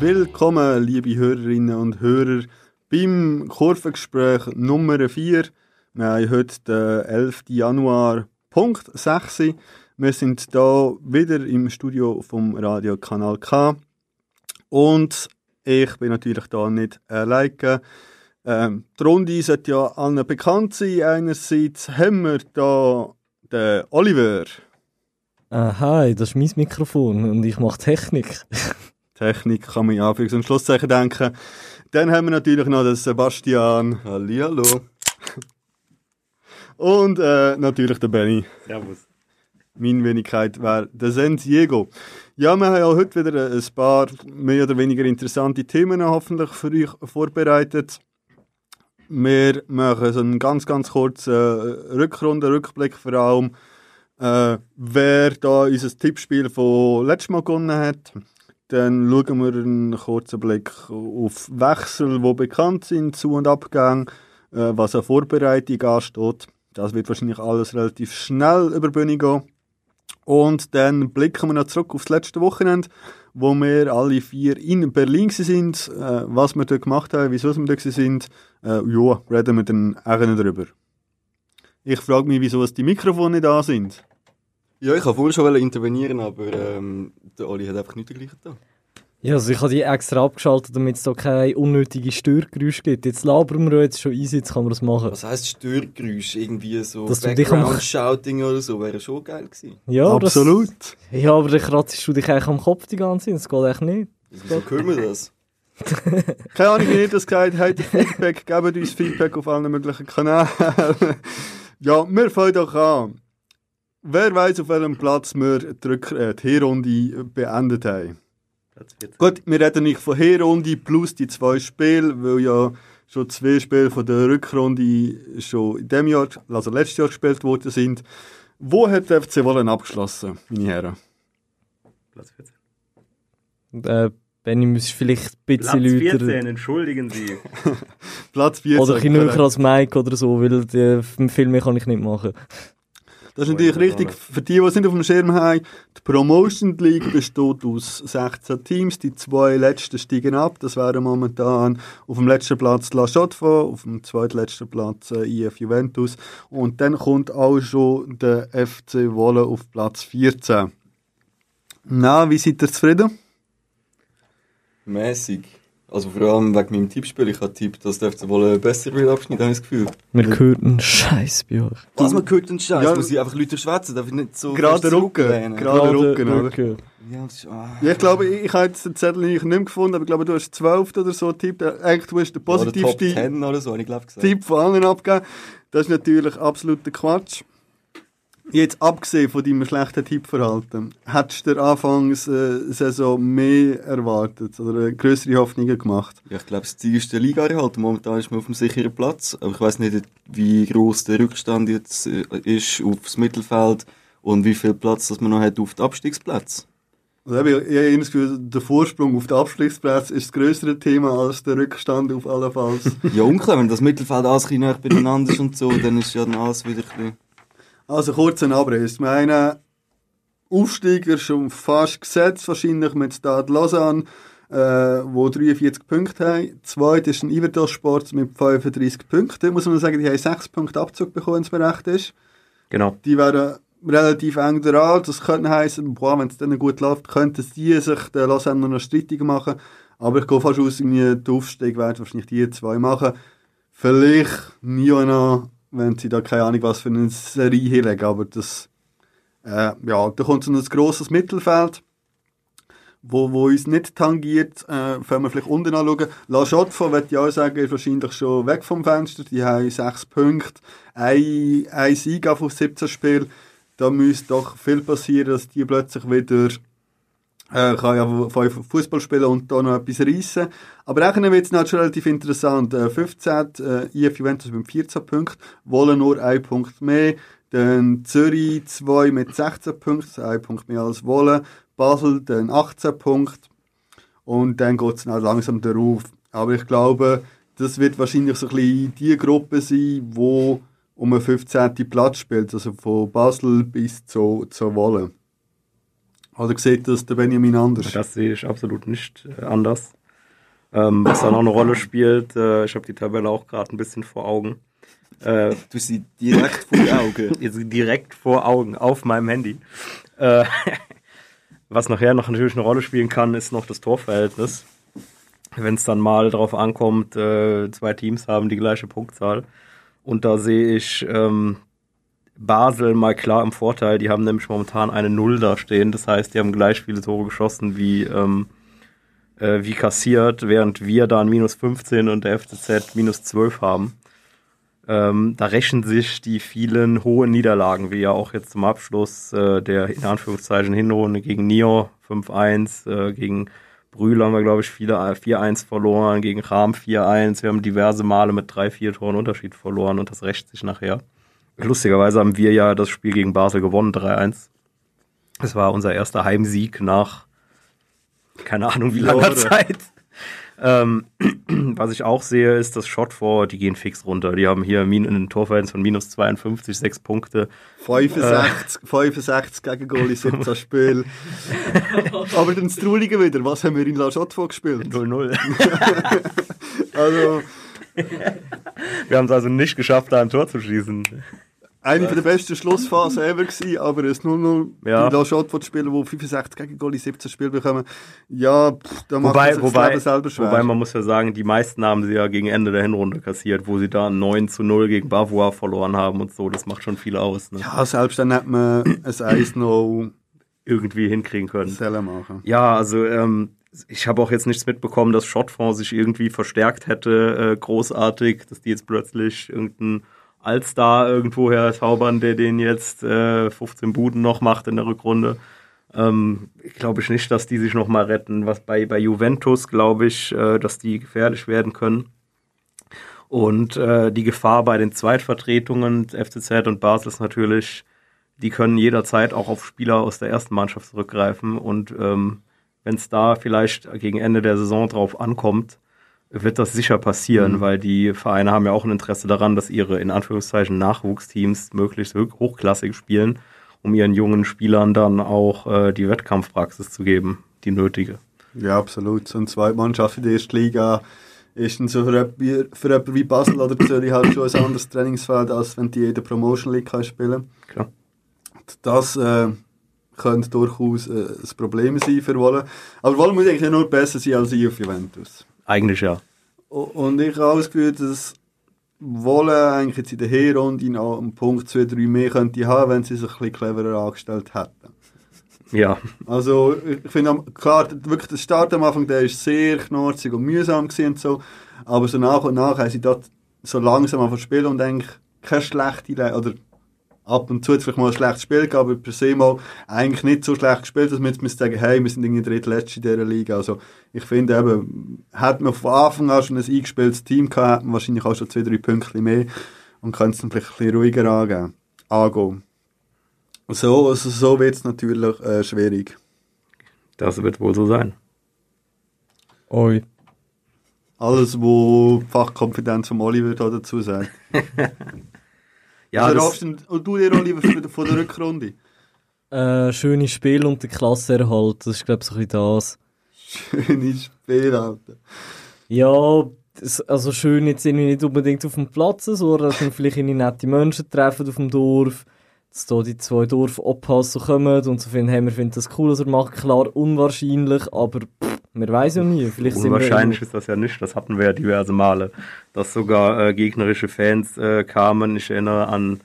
Willkommen, liebe Hörerinnen und Hörer, beim Kurvengespräch Nummer 4. Wir haben heute den 11. Januar, Punkt 6. Wir sind hier wieder im Studio vom Radio Kanal K. Und ich bin natürlich da nicht alleine. Ähm, die Runde sollte ja allen bekannt sein. Einerseits haben wir hier den Oliver. Ah, hi, das ist mein Mikrofon und ich mache Technik. Technik kann man ja für und Schlusszeichen denken. Dann haben wir natürlich noch den Sebastian. Hallihallo. Und äh, natürlich den Benny. Servus. Meine Wenigkeit wäre der San Diego. Ja, wir haben ja heute wieder ein paar mehr oder weniger interessante Themen hoffentlich für euch vorbereitet. Wir machen so einen ganz, ganz kurzen Rückrunde, Rückblick vor allem, äh, wer da unser Tippspiel von letztes Mal gewonnen hat. Dann schauen wir einen kurzen Blick auf Wechsel, die bekannt sind, Zu- und Abgang, äh, was an Vorbereitung ansteht. Das wird wahrscheinlich alles relativ schnell über die Bühne gehen. Und dann blicken wir noch zurück auf das letzte Wochenende, wo wir alle vier in Berlin sind, äh, was wir dort gemacht haben, wieso wir dort sind. Äh, ja, reden wir dann auch darüber. Ich frage mich, wieso die Mikrofone da sind. Ja, ich wollte schon intervenieren, aber ähm, der Oli hat einfach nichts dergleichen getan. Ja, also ich habe die extra abgeschaltet, damit es da keine unnötige Störgeräusche gibt. Jetzt labern wir jetzt schon easy, jetzt kann man das machen. Was heisst Störgeräusch? Irgendwie so Dass du dich am- Background-Shouting oder so, wäre schon geil gewesen. Ja, aber das- Absolut. Ja, aber dann kratzt du dich eigentlich am Kopf die ganze Zeit, das geht echt nicht. Wieso können wir das? Keine Ahnung, wie ihr das gesagt habt. Feedback, gebt uns Feedback auf allen möglichen Kanälen. ja, wir fangen doch an. Wer weiß, auf welchem Platz wir die, Rück äh, die Hinrunde beendet haben? Platz 14. Gut, wir reden nicht von Hinrunde plus die zwei Spiele, weil ja schon zwei Spiele von der Rückrunde schon in dem Jahr, also letztes Jahr gespielt worden sind. Wo hat der FC Wollen abgeschlossen, meine Herren? Platz 14. Äh, Benny, müsstest vielleicht ein Platz bisschen 14, lauter... entschuldigen Sie. Platz 14. Oder ein bisschen näher als Mike oder so, weil die, viel mehr kann ich nicht machen. Das ist natürlich richtig, für die, die es nicht auf dem Schirm haben, die Promotion League besteht aus 16 Teams, die zwei letzten steigen ab, das wären momentan auf dem letzten Platz La Chaux-de-Fonds, auf dem zweitletzten Platz äh, IF Juventus und dann kommt auch schon der FC Wolle auf Platz 14. Na, wie seid ihr zufrieden? Mäßig. Also vor allem wegen meinem Tippspiel. Ich habe tippt, dass der FC wohl besser wird abschneiden, habe ich das Gefühl. Wir hören einen Scheiß bei euch. Was, man hört den Scheiß? Ja. Muss ich einfach Leute schwätzen? Darf ich nicht so... Gerade Rücken, gerade Rücken, oder? Ja, ist... Ah. Ja, ich glaube, ich, ich habe jetzt den Zettel nicht mehr gefunden, aber ich glaube, du hast 12 oder so. Äh, Eigentlich, du hast den Oder Top positivsten 10 oder so, habe ich glaube gesagt. Tipp von allen abgeben. Das ist natürlich absoluter Quatsch. Jetzt abgesehen von deinem schlechten Tippverhalten, hättest du der Anfangssaison mehr erwartet oder größere Hoffnungen gemacht? Ja, ich glaube, das Ziel ist der Liga erhalten. Momentan ist man auf dem sicheren Platz. Aber ich weiß nicht, wie groß der Rückstand jetzt äh, ist aufs Mittelfeld und wie viel Platz das man noch hat auf den Abstiegsplatz. Also ich habe das Gefühl, der Vorsprung auf den Abstiegsplatz ist das größere Thema als der Rückstand auf alle Falls. Ja, unklar, wenn das Mittelfeld alles ein bisschen näher beieinander ist und so, dann ist ja dann alles wieder ein bisschen... Also kurz ein Abriss. Ich meine, Aufsteiger schon fast gesetzt, wahrscheinlich mit Stade Lausanne, äh, wo 43 Punkte haben. Zweit ist ein Iverdos Sport mit 35 Punkten. Muss man sagen, die haben 6 Punkte Abzug bekommen, wenn es mir recht ist. Genau. Die wären relativ eng dran. Das könnte heißen, boah, wenn es dann gut läuft, könnten die sich den Lausanne noch strittig machen. Aber ich gehe fast aus, irgendwie, der Aufstieg werden wahrscheinlich die zwei machen. Vielleicht Niona, wenn sie da keine Ahnung was für eine Serie hinlegen, aber das, äh, ja, da kommt so ein grosses Mittelfeld, wo, wo uns nicht tangiert, äh, wenn wir vielleicht unten anschauen. La Chaux-de-Fonds, würde ich auch sagen, ist wahrscheinlich schon weg vom Fenster. Die haben sechs Punkte, ein, ein Sieg auf 17 Spiel. Da müsste doch viel passieren, dass die plötzlich wieder äh, kann ja Fußball spielen und da noch etwas reissen. Aber eigentlich wird es schon relativ interessant. Äh, 15, äh, IF Juventus mit 14 Punkten, wollen nur einen Punkt mehr. Dann Zürich 2 mit 16 Punkten, also ein Punkt mehr als Wolle. Basel dann 18 Punkte und dann geht es langsam darauf. Aber ich glaube, das wird wahrscheinlich so ein bisschen die Gruppe sein, wo um einen 15. Platz spielt, also von Basel bis zu, zu Wolle. Oder sieht das der Benjamin anders? Das sehe ich absolut nicht äh, anders. Ähm, was dann auch eine Rolle spielt, äh, ich habe die Tabelle auch gerade ein bisschen vor Augen. Äh, Du sie direkt vor die Augen. jetzt direkt vor Augen auf meinem Handy. Äh, was nachher noch natürlich eine Rolle spielen kann, ist noch das Torverhältnis. Wenn es dann mal darauf ankommt, äh, zwei Teams haben die gleiche Punktzahl. Und da sehe ich ähm, Basel mal klar im Vorteil. Die haben nämlich momentan eine Null da stehen. Das heißt, die haben gleich viele Tore geschossen wie, ähm, äh, wie kassiert, während wir dann minus 15 und der FCZ minus 12 haben. Ähm, da rächen sich die vielen hohen Niederlagen, wie ja auch jetzt zum Abschluss äh, der in Anführungszeichen Hinrunde gegen Nio 5-1, äh, gegen Brühl haben wir, glaube ich, viele 4-1 verloren, gegen Rahm 4-1. Wir haben diverse Male mit drei, vier Toren Unterschied verloren und das rächt sich nachher. Lustigerweise haben wir ja das Spiel gegen Basel gewonnen, 3-1. Es war unser erster Heimsieg nach keine Ahnung wie langer. Zeit. Ähm, was ich auch sehe, ist, dass Shotfor, die gehen fix runter. Die haben hier min- ein Torverhältnis von minus 52, sechs Punkte. 65, 65 gegen Goalie, 17 Spiel. Aber dann das Trulige wieder, was haben wir in La Chaux gespielt? 0-0. Also, Wir haben es also nicht geschafft, da ein Tor zu schießen. Eine der besten Schlussphasen ever gewesen, aber ein 0-0 Ja. in La Chaux spielen, wo 65 gegen Goalie 17 Spiel bekommen. Ja, pff, da macht man Wobei, das Leben selber schwer. wobei man muss ja sagen, die meisten haben sie ja gegen Ende der Hinrunde kassiert, wo sie da 9 zu 0 gegen Bavois verloren haben und so. Das macht schon viel aus. Ne? ja, selbst dann hätte man ein 1-0 Irgendwie hinkriegen können. Zellen machen. Ja, also ähm, ich habe auch jetzt nichts mitbekommen, dass Shotfonds sich irgendwie verstärkt hätte, äh, großartig, dass die jetzt plötzlich irgendeinen Allstar irgendwo herzaubern, der den jetzt äh, 15 Buden noch macht in der Rückrunde. Ähm, glaube ich nicht, dass die sich noch mal retten. Was bei, bei Juventus glaube ich, äh, dass die gefährlich werden können. Und äh, die Gefahr bei den Zweitvertretungen, FCZ und Basel ist natürlich, die können jederzeit auch auf Spieler aus der ersten Mannschaft zurückgreifen. Und ähm, wenn es da vielleicht gegen Ende der Saison drauf ankommt, wird das sicher passieren, weil die Vereine haben ja auch ein Interesse daran, dass ihre in Anführungszeichen Nachwuchsteams möglichst hoch- hochklassig spielen, um ihren jungen Spielern dann auch äh, die Wettkampfpraxis zu geben, die nötige. Ja, absolut. So eine Zweitmannschaft in der ersten Liga ist so für jemanden für jemanden wie Basel oder Zürich halt schon ein anderes Trainingsfeld, als wenn die in der Promotion League kann spielen Klar. Das äh, könnte durchaus äh, ein Problem sein für Wolle. Aber Wolle muss eigentlich nur besser sein als ich auf Juventus. Eigentlich ja. Und ich habe das Gefühl, dass Wolle eigentlich jetzt in der Hinrunde noch einen Punkt 2, 3 mehr könnte haben, wenn sie sich ein bisschen cleverer angestellt hätten. Ja, Also, ich finde, klar, wirklich der Start am Anfang, der ist sehr knorzig und mühsam und so. Aber so nach und nach haben sie dort so langsam angefangen zu spielen und eigentlich keine schlechte, Le oder ab und zu vielleicht mal ein schlechtes Spiel gegeben, aber per se mal eigentlich nicht so schlecht gespielt, dass man jetzt müsste sagen, hey, wir sind irgendwie drittletzte in dieser Liga. Also, ich finde eben, hätte man von Anfang an schon ein eingespieltes Team gehabt, hätte man wahrscheinlich auch schon zwei, drei Punkte mehr und könnte es dann vielleicht ein bisschen ruhiger angehen. angehen. So, also so wird es natürlich äh, schwierig. das wird wohl so sein. Oi. Alles, wo Fachkompetenz von Oliver da dazu sagt. Ja, also, du und du dir, Oliver, von der- von der Rückrunde? Äh, schönes Spiel und der Klassenerhalt, das ist glaube ich so ein bisschen das. Schönes Spiel, Alter. Ja, das, also schön jetzt irgendwie nicht unbedingt auf dem Platz, sondern dass wir vielleicht irgendwie nette Menschen treffen auf dem Dorf, dass da die zwei Dorfoppassen kommen und so finden, hey, wir finden das cool, was er macht. Klar, unwahrscheinlich, aber pff, man weiß ja nie. Vielleicht Unwahrscheinlich ist das ja nicht, das hatten wir ja diverse Male, dass sogar äh, gegnerische Fans äh, kamen. Ich erinnere an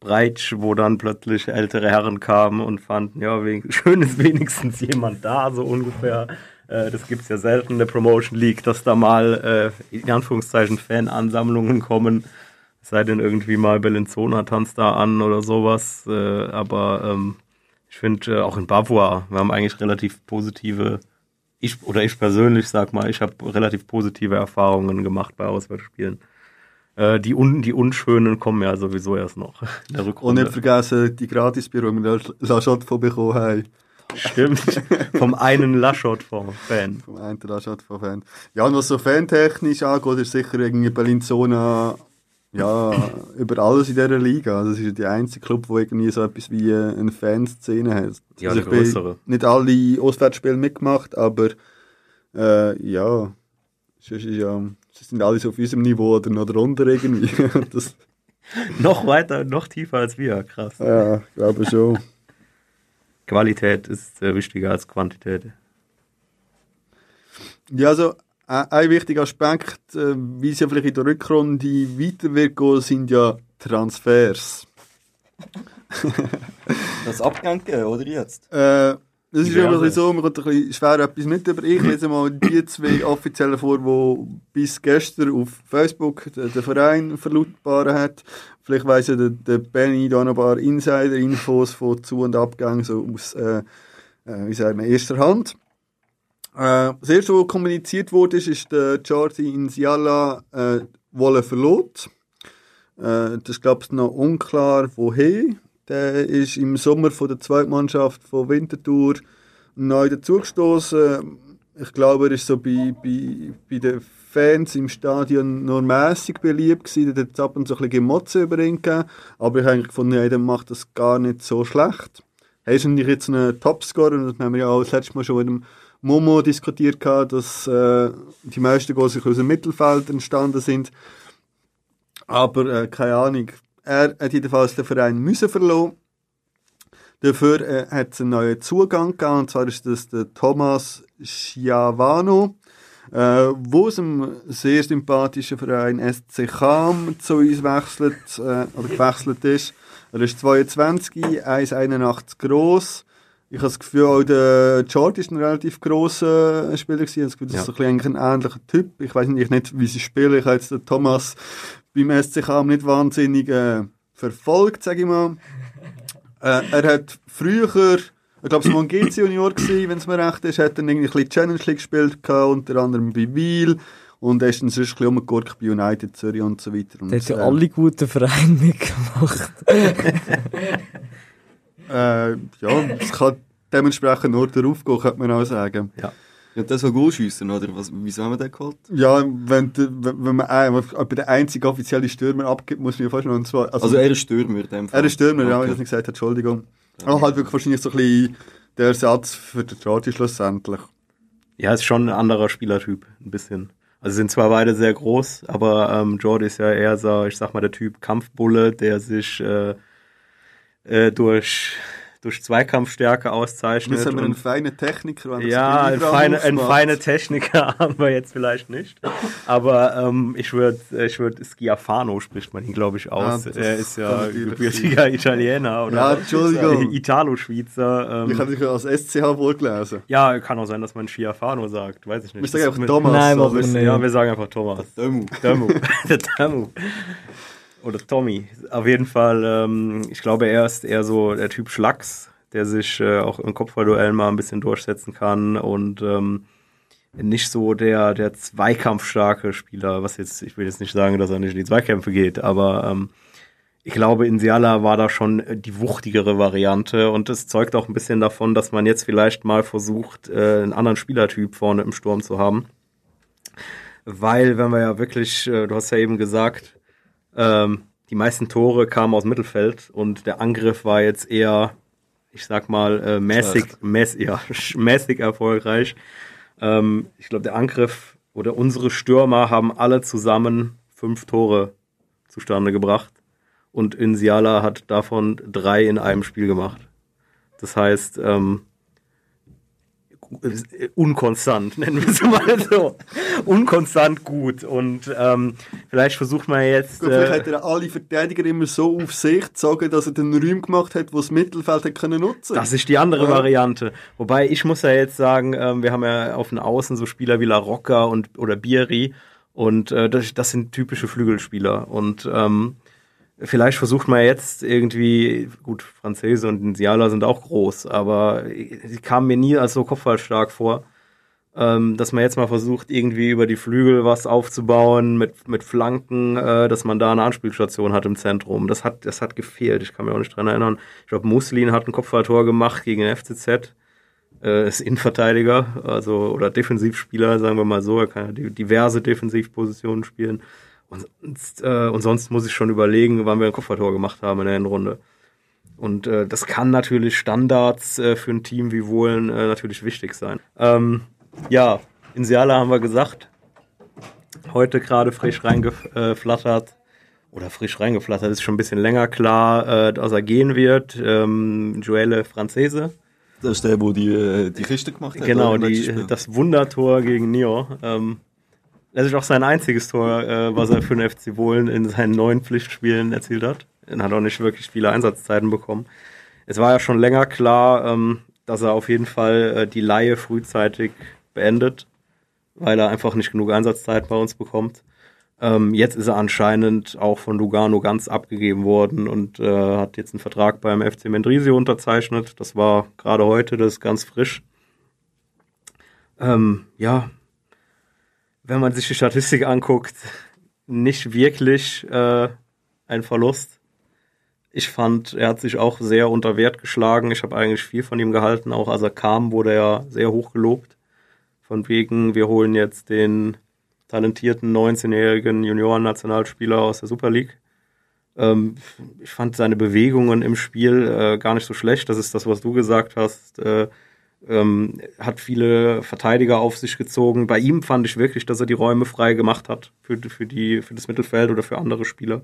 Breitsch, wo dann plötzlich ältere Herren kamen und fanden, ja, wegen, schön ist wenigstens jemand da, so ungefähr. Äh, das gibt's ja selten in der Promotion League, dass da mal äh, in Anführungszeichen Fanansammlungen kommen. Es sei denn irgendwie mal Bellinzona tanzt da an oder sowas. Äh, aber ähm, ich finde auch in Bavois, wir haben eigentlich relativ positive ich oder ich persönlich sag mal, ich habe relativ positive Erfahrungen gemacht bei Auswärtsspielen. Äh, die, un, die Unschönen kommen ja sowieso erst noch in der Und Rückrunde. nicht vergessen, die Gratisbüro, die wir La Chaux von bekommen haben. Stimmt. Vom einen Laschot-Fan. Vom einen Raschat von Fan. Ja, und was so fantechnisch angeht, ist sicher irgendwie Bellinzona ja, über alles in dieser Liga. Also, Das ist der einzige Club, der irgendwie so etwas wie äh, eine Fanszene hat. Ja, also der ich bin nicht alle Auswärtsspiele mitgemacht, aber äh, ja, ist ja, sie sind alle so auf unserem Niveau oder noch drunter irgendwie. Noch weiter, noch tiefer als wir. Krass. ja, ich glaube schon. Qualität ist äh, wichtiger als Quantität. Ja, also ein wichtiger Aspekt, äh, wie es ja vielleicht in der Rückrunde weiter wird gehen, sind ja Transfers. Das Abgang gegeben, oder jetzt? Äh, das ist immer ein bisschen so, man kommt ein bisschen schwer etwas mit über. Ich lese mal die zwei offiziellen vor, die bis gestern auf Facebook der, der Verein verlautbaren hat. Vielleicht weiss ja der, der Benny da noch ein paar Insider-Infos von Zu- und Abgang so aus, äh, äh, wie sagt man, erster Hand. Äh, das erste, was kommuniziert wurde, ist, ist der Jordi Insiala äh, wolle verlot. Äh, das ist, glaube ich, noch unklar, woher. Der ist im Sommer von der Zweitmannschaft von Winterthur neu dazugestoßen. Ich glaube, er ist so bei, bei, bei den Fans im Stadion nur mäßig beliebt gewesen. Da hat ab und zu ein bisschen Gemotze. Aber ich habe gefunden, ja, der macht das gar nicht so schlecht. Er ist natürlich jetzt ein Topscorer und das haben wir ja auch das letzte Mal schon mit dem Momo diskutiert, gehabt, dass äh, die meisten Goals aus dem Mittelfeld entstanden sind. Aber äh, keine Ahnung. Er hat jedenfalls den Verein müssen verloren. Dafür äh, hat es einen neuen Zugang gegeben, und zwar ist das der Thomas Schiavano, äh, wo aus einem sehr sympathischen Verein SC Cham zu uns wechselt, äh, oder gewechselt ist. Er ist 22, 1,81 groß. Ich habe das Gefühl, auch der George ist ein relativ grosser Spieler gewesen. Ich habe das Gefühl, das Ja. ist so ein, ein ähnlicher Typ. Ich weiß nicht, nicht, wie sie spielen. Ich habe jetzt den Thomas beim SC Cham nicht wahnsinnig äh, verfolgt, sage ich mal. Äh, er hat früher, ich glaube, es war ein GC Junior, gewesen, wenn es mir recht ist, hat er irgendwie ein bisschen Challenge League gespielt, gehabt, unter anderem bei Wiel. Und er ist dann sonst ein bisschen bei United Zürich und so weiter. Der hat ja äh, alle guten Vereine mitgemacht. Äh, ja, es kann dementsprechend nur darauf gehen, könnte man auch sagen. Ja, das soll Goal schiessen, oder? Was, wieso haben wir den geholt? Ja, wenn, du- wenn wenn man ein, wenn der einzige offizielle Stürmer abgibt, muss man ja fast noch und zwar, Also, er ist Stürmer in dem Fall. Er ist Stürmer, ja, wenn ich Okay. das nicht gesagt habe, Entschuldigung. Aber halt wirklich wahrscheinlich so ein bisschen der Ersatz für den Jordi schlussendlich. Ja, ist schon ein anderer Spielertyp, ein bisschen. Also sind zwar beide sehr groß, aber ähm, Jordi ist ja eher so, ich sag mal, der Typ Kampfbulle, der sich äh, äh, durch, durch Zweikampfstärke auszeichnet. Müssen wir einen feinen Techniker, wenn ja, ein Spiel feine, ein feine Techniker haben wir jetzt vielleicht nicht. Aber ähm, ich würde, ich würd, Schiafano spricht man ihn, glaube ich, aus. Ja, das er ist ja gebürtiger Italiener oder Ja, Entschuldigung. Italo-Schweizer. Ich Ähm, habe dich ja als SCH wohl gelesen. ja, kann auch sein, dass man Schiafano sagt, weiß ich nicht. Wir sagen einfach Thomas. Nein, wir. Ja, wir sagen einfach Thomas. Dömu. Dömu. Der Dömu. Oder Tommy. Auf jeden Fall, ähm, ich glaube, er ist eher so der Typ Schlacks, der sich äh, auch im Kopfballduell mal ein bisschen durchsetzen kann und ähm, nicht so der, der zweikampfstarke Spieler, was jetzt, ich will jetzt nicht sagen, dass er nicht in die Zweikämpfe geht, aber ähm, ich glaube, Insiala war da schon die wuchtigere Variante und das zeugt auch ein bisschen davon, dass man jetzt vielleicht mal versucht, äh, einen anderen Spielertyp vorne im Sturm zu haben. Weil, wenn wir ja wirklich, äh, du hast ja eben gesagt, ähm, die meisten Tore kamen aus Mittelfeld und der Angriff war jetzt eher, ich sag mal, äh, mäßig, mäß, ja, mäßig erfolgreich. Ähm, ich glaube, der Angriff oder unsere Stürmer haben alle zusammen fünf Tore zustande gebracht und Insiala hat davon drei in einem Spiel gemacht. Das heißt, ähm, äh, unkonstant, nennen wir es mal so. unkonstant gut. Und ähm, vielleicht versucht man jetzt. Gut, vielleicht Äh, hat er alle Verteidiger immer so auf sich gezogen, dass er den Räum gemacht hat, wo das Mittelfeld hat können nutzen das ist die andere Ja. Variante. Wobei ich muss ja jetzt sagen, ähm, wir haben ja auf den Außen so Spieler wie La Rocca und oder Bieri und äh, das, das sind typische Flügelspieler. Und ähm, vielleicht versucht man jetzt irgendwie, gut, Franzese und Insiala sind auch groß, aber sie kamen mir nie als so kopfballstark vor. Ähm, dass man jetzt mal versucht, irgendwie über die Flügel was aufzubauen mit, mit Flanken, äh, dass man da eine Anspielstation hat im Zentrum. Das hat, das hat gefehlt. Ich kann mich auch nicht dran erinnern. Ich glaube, Muslin hat ein Kopfballtor gemacht gegen den FCZ. äh, ist Innenverteidiger, also oder Defensivspieler, sagen wir mal so. Er kann ja diverse Defensivpositionen spielen. Und, sonst, äh, und sonst muss ich schon überlegen, wann wir ein Kopfballtor gemacht haben in der Hinrunde. Und äh, das kann natürlich Standards äh, für ein Team wie Wohlen äh, natürlich wichtig sein. Ähm, ja, in Seala haben wir gesagt, heute gerade frisch reingeflattert, oder frisch reingeflattert, ist schon ein bisschen länger klar, äh, dass er gehen wird. Ähm, Joelle Franzese. Das ist der, der die, äh, die Kiste gemacht hat. Genau, die, das Wundertor gegen Nio. Ähm, das ist auch sein einziges Tor, äh, was er für den FC Wohlen in seinen neuen Pflichtspielen erzielt hat. Er hat auch nicht wirklich viele Einsatzzeiten bekommen. Es war ja schon länger klar, ähm, dass er auf jeden Fall äh, die Laie frühzeitig beendet, weil er einfach nicht genug Einsatzzeit bei uns bekommt. Ähm, jetzt ist er anscheinend auch von Lugano ganz abgegeben worden und äh, hat jetzt einen Vertrag beim FC Mendrisio unterzeichnet. Das war gerade heute, das ist ganz frisch. Ähm, ja, wenn man sich die Statistik anguckt, nicht wirklich äh, ein Verlust. Ich fand, er hat sich auch sehr unter Wert geschlagen. Ich habe eigentlich viel von ihm gehalten. Auch als er kam, wurde er sehr hoch gelobt. Von wegen, wir holen jetzt den talentierten 19-jährigen Junioren-Nationalspieler aus der Super League. Ähm, ich fand seine Bewegungen im Spiel äh, gar nicht so schlecht. Das ist das, was du gesagt hast. Äh, ähm, hat viele Verteidiger auf sich gezogen. Bei ihm fand ich wirklich, dass er die Räume frei gemacht hat für, für, die, für das Mittelfeld oder für andere Spieler.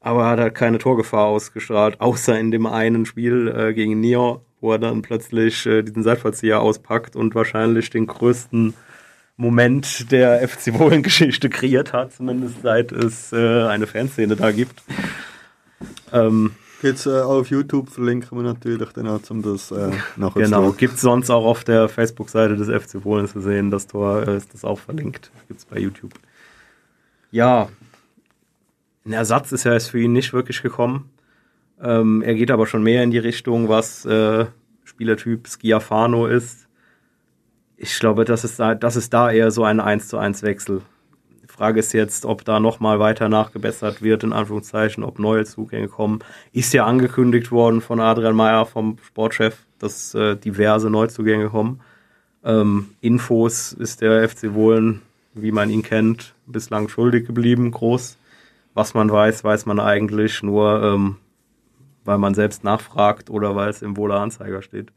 Aber er hat halt keine Torgefahr ausgestrahlt, außer in dem einen Spiel äh, gegen Nio, wo er dann plötzlich äh, diesen Seitfallzieher auspackt und wahrscheinlich den größten Moment der FC Wohlen-Geschichte kreiert hat, zumindest seit es äh, eine Fanszene da gibt. Ähm, Jetzt äh, auf YouTube verlinken wir natürlich dann auch, um das äh, nachher Genau, gibt sonst auch auf der Facebook-Seite des FC Wohlen zu sehen. Das Tor äh, ist das auch verlinkt. Gibt's bei YouTube. Ja, ein Ersatz ist ja jetzt für ihn nicht wirklich gekommen. Ähm, er geht aber schon mehr in die Richtung, was äh, Spielertyp Schiafano ist. Ich glaube, das ist, da, das ist da eher so ein 1 zu 1 Wechsel. Frage ist jetzt, ob da nochmal weiter nachgebessert wird, in Anführungszeichen, ob neue Zugänge kommen. Ist ja angekündigt worden von Adrian Meyer, vom Sportchef, dass äh, diverse Neuzugänge kommen. Ähm, Infos ist der FC Wohlen, wie man ihn kennt, bislang schuldig geblieben, groß. Was man weiß, weiß man eigentlich nur, ähm, weil man selbst nachfragt oder weil es im Wohler Anzeiger steht.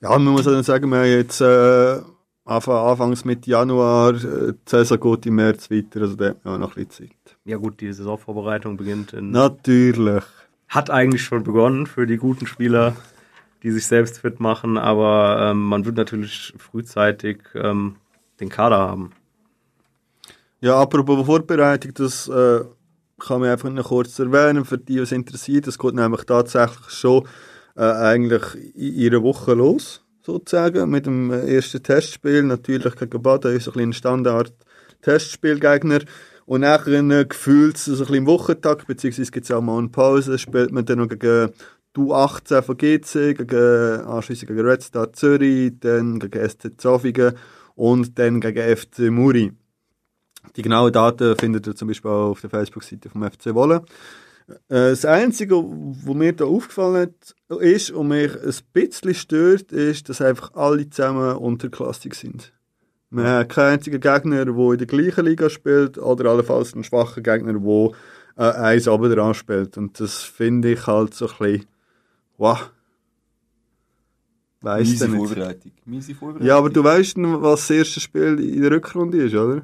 Ja, man muss sagen, wir jetzt äh, Anfang, Anfangs mit Januar, äh, die Saison geht im März weiter, also da hat man auch noch ein bisschen Zeit. Ja gut, die Saisonvorbereitung beginnt in... Natürlich. Hat eigentlich schon begonnen für die guten Spieler, die sich selbst fit machen, aber ähm, man wird natürlich frühzeitig ähm, den Kader haben. Ja, apropos Vorbereitung, das äh, kann man einfach noch kurz erwähnen, für die, was interessiert. Das geht nämlich tatsächlich schon äh, eigentlich in ihrer Woche los, sozusagen, mit dem äh, ersten Testspiel. Natürlich gegen Baden ist ein Standard-Testspielgegner. Und nachher äh, gefühlt so ein bisschen im Wochentag, beziehungsweise gibt es auch mal eine Pause, spielt man dann noch gegen die U18 von GC, gegen, anschliessend gegen Red Star Zürich, dann gegen SC Zofingen und dann gegen FC Muri. Die genauen Daten findet ihr zum Beispiel auch auf der Facebook-Seite vom FC Wolle. Äh, Das Einzige, was mir da aufgefallen hat, ist und mich ein bisschen stört, ist, dass einfach alle zusammen unterklassig sind. Wir haben keinen einzigen Gegner, der in der gleichen Liga spielt oder allenfalls einen schwachen Gegner, der äh, eins aber dran spielt. Und das finde ich halt so ein bisschen, wow. Weiss Miese. Vorbereitung. Miese Vorbereitung. Ja, aber du weißt, was das erste Spiel in der Rückrunde ist, oder?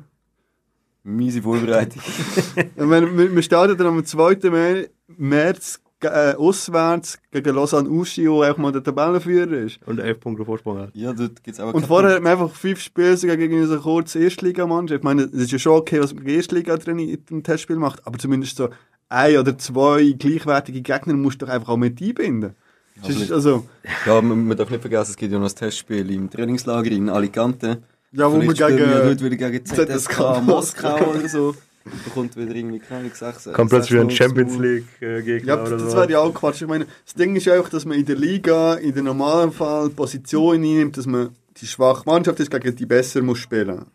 Miese Vorbereitung. Meine, wir, wir starten dann am 2. Mä- März äh, auswärts gegen Lausanne Uschi, wo auch mal der Tabellenführer ist. Und elf Punkte Vorsprung hat. ja, dort gibt es auch Und vorher hat man einfach fünf Spiele gegen eine kurze Erstligamannschaft. Ich meine, es ist ja schon okay, was man gegen Erstliga im Testspiel macht, aber zumindest so ein oder zwei gleichwertige Gegner musst du doch einfach auch mit einbinden. Ist also, Ja, man, man darf nicht vergessen, es gibt ja noch das Testspiel im Trainingslager in Alicante. Ja, wo man spielen wir ja gegen... heute wieder gegen ZSK Moskau oder so. Da kommt wieder irgendwie, keine Ahnung, 6 Kommt plötzlich wieder ein 6-0 Champions League-Gegner Ja, oder das so. wäre ja auch Quatsch. Ich meine, das Ding ist einfach, dass man in der Liga, in der normalen Fall, Position einnimmt, dass man die schwache Mannschaft ist, gegen die besser muss spielen.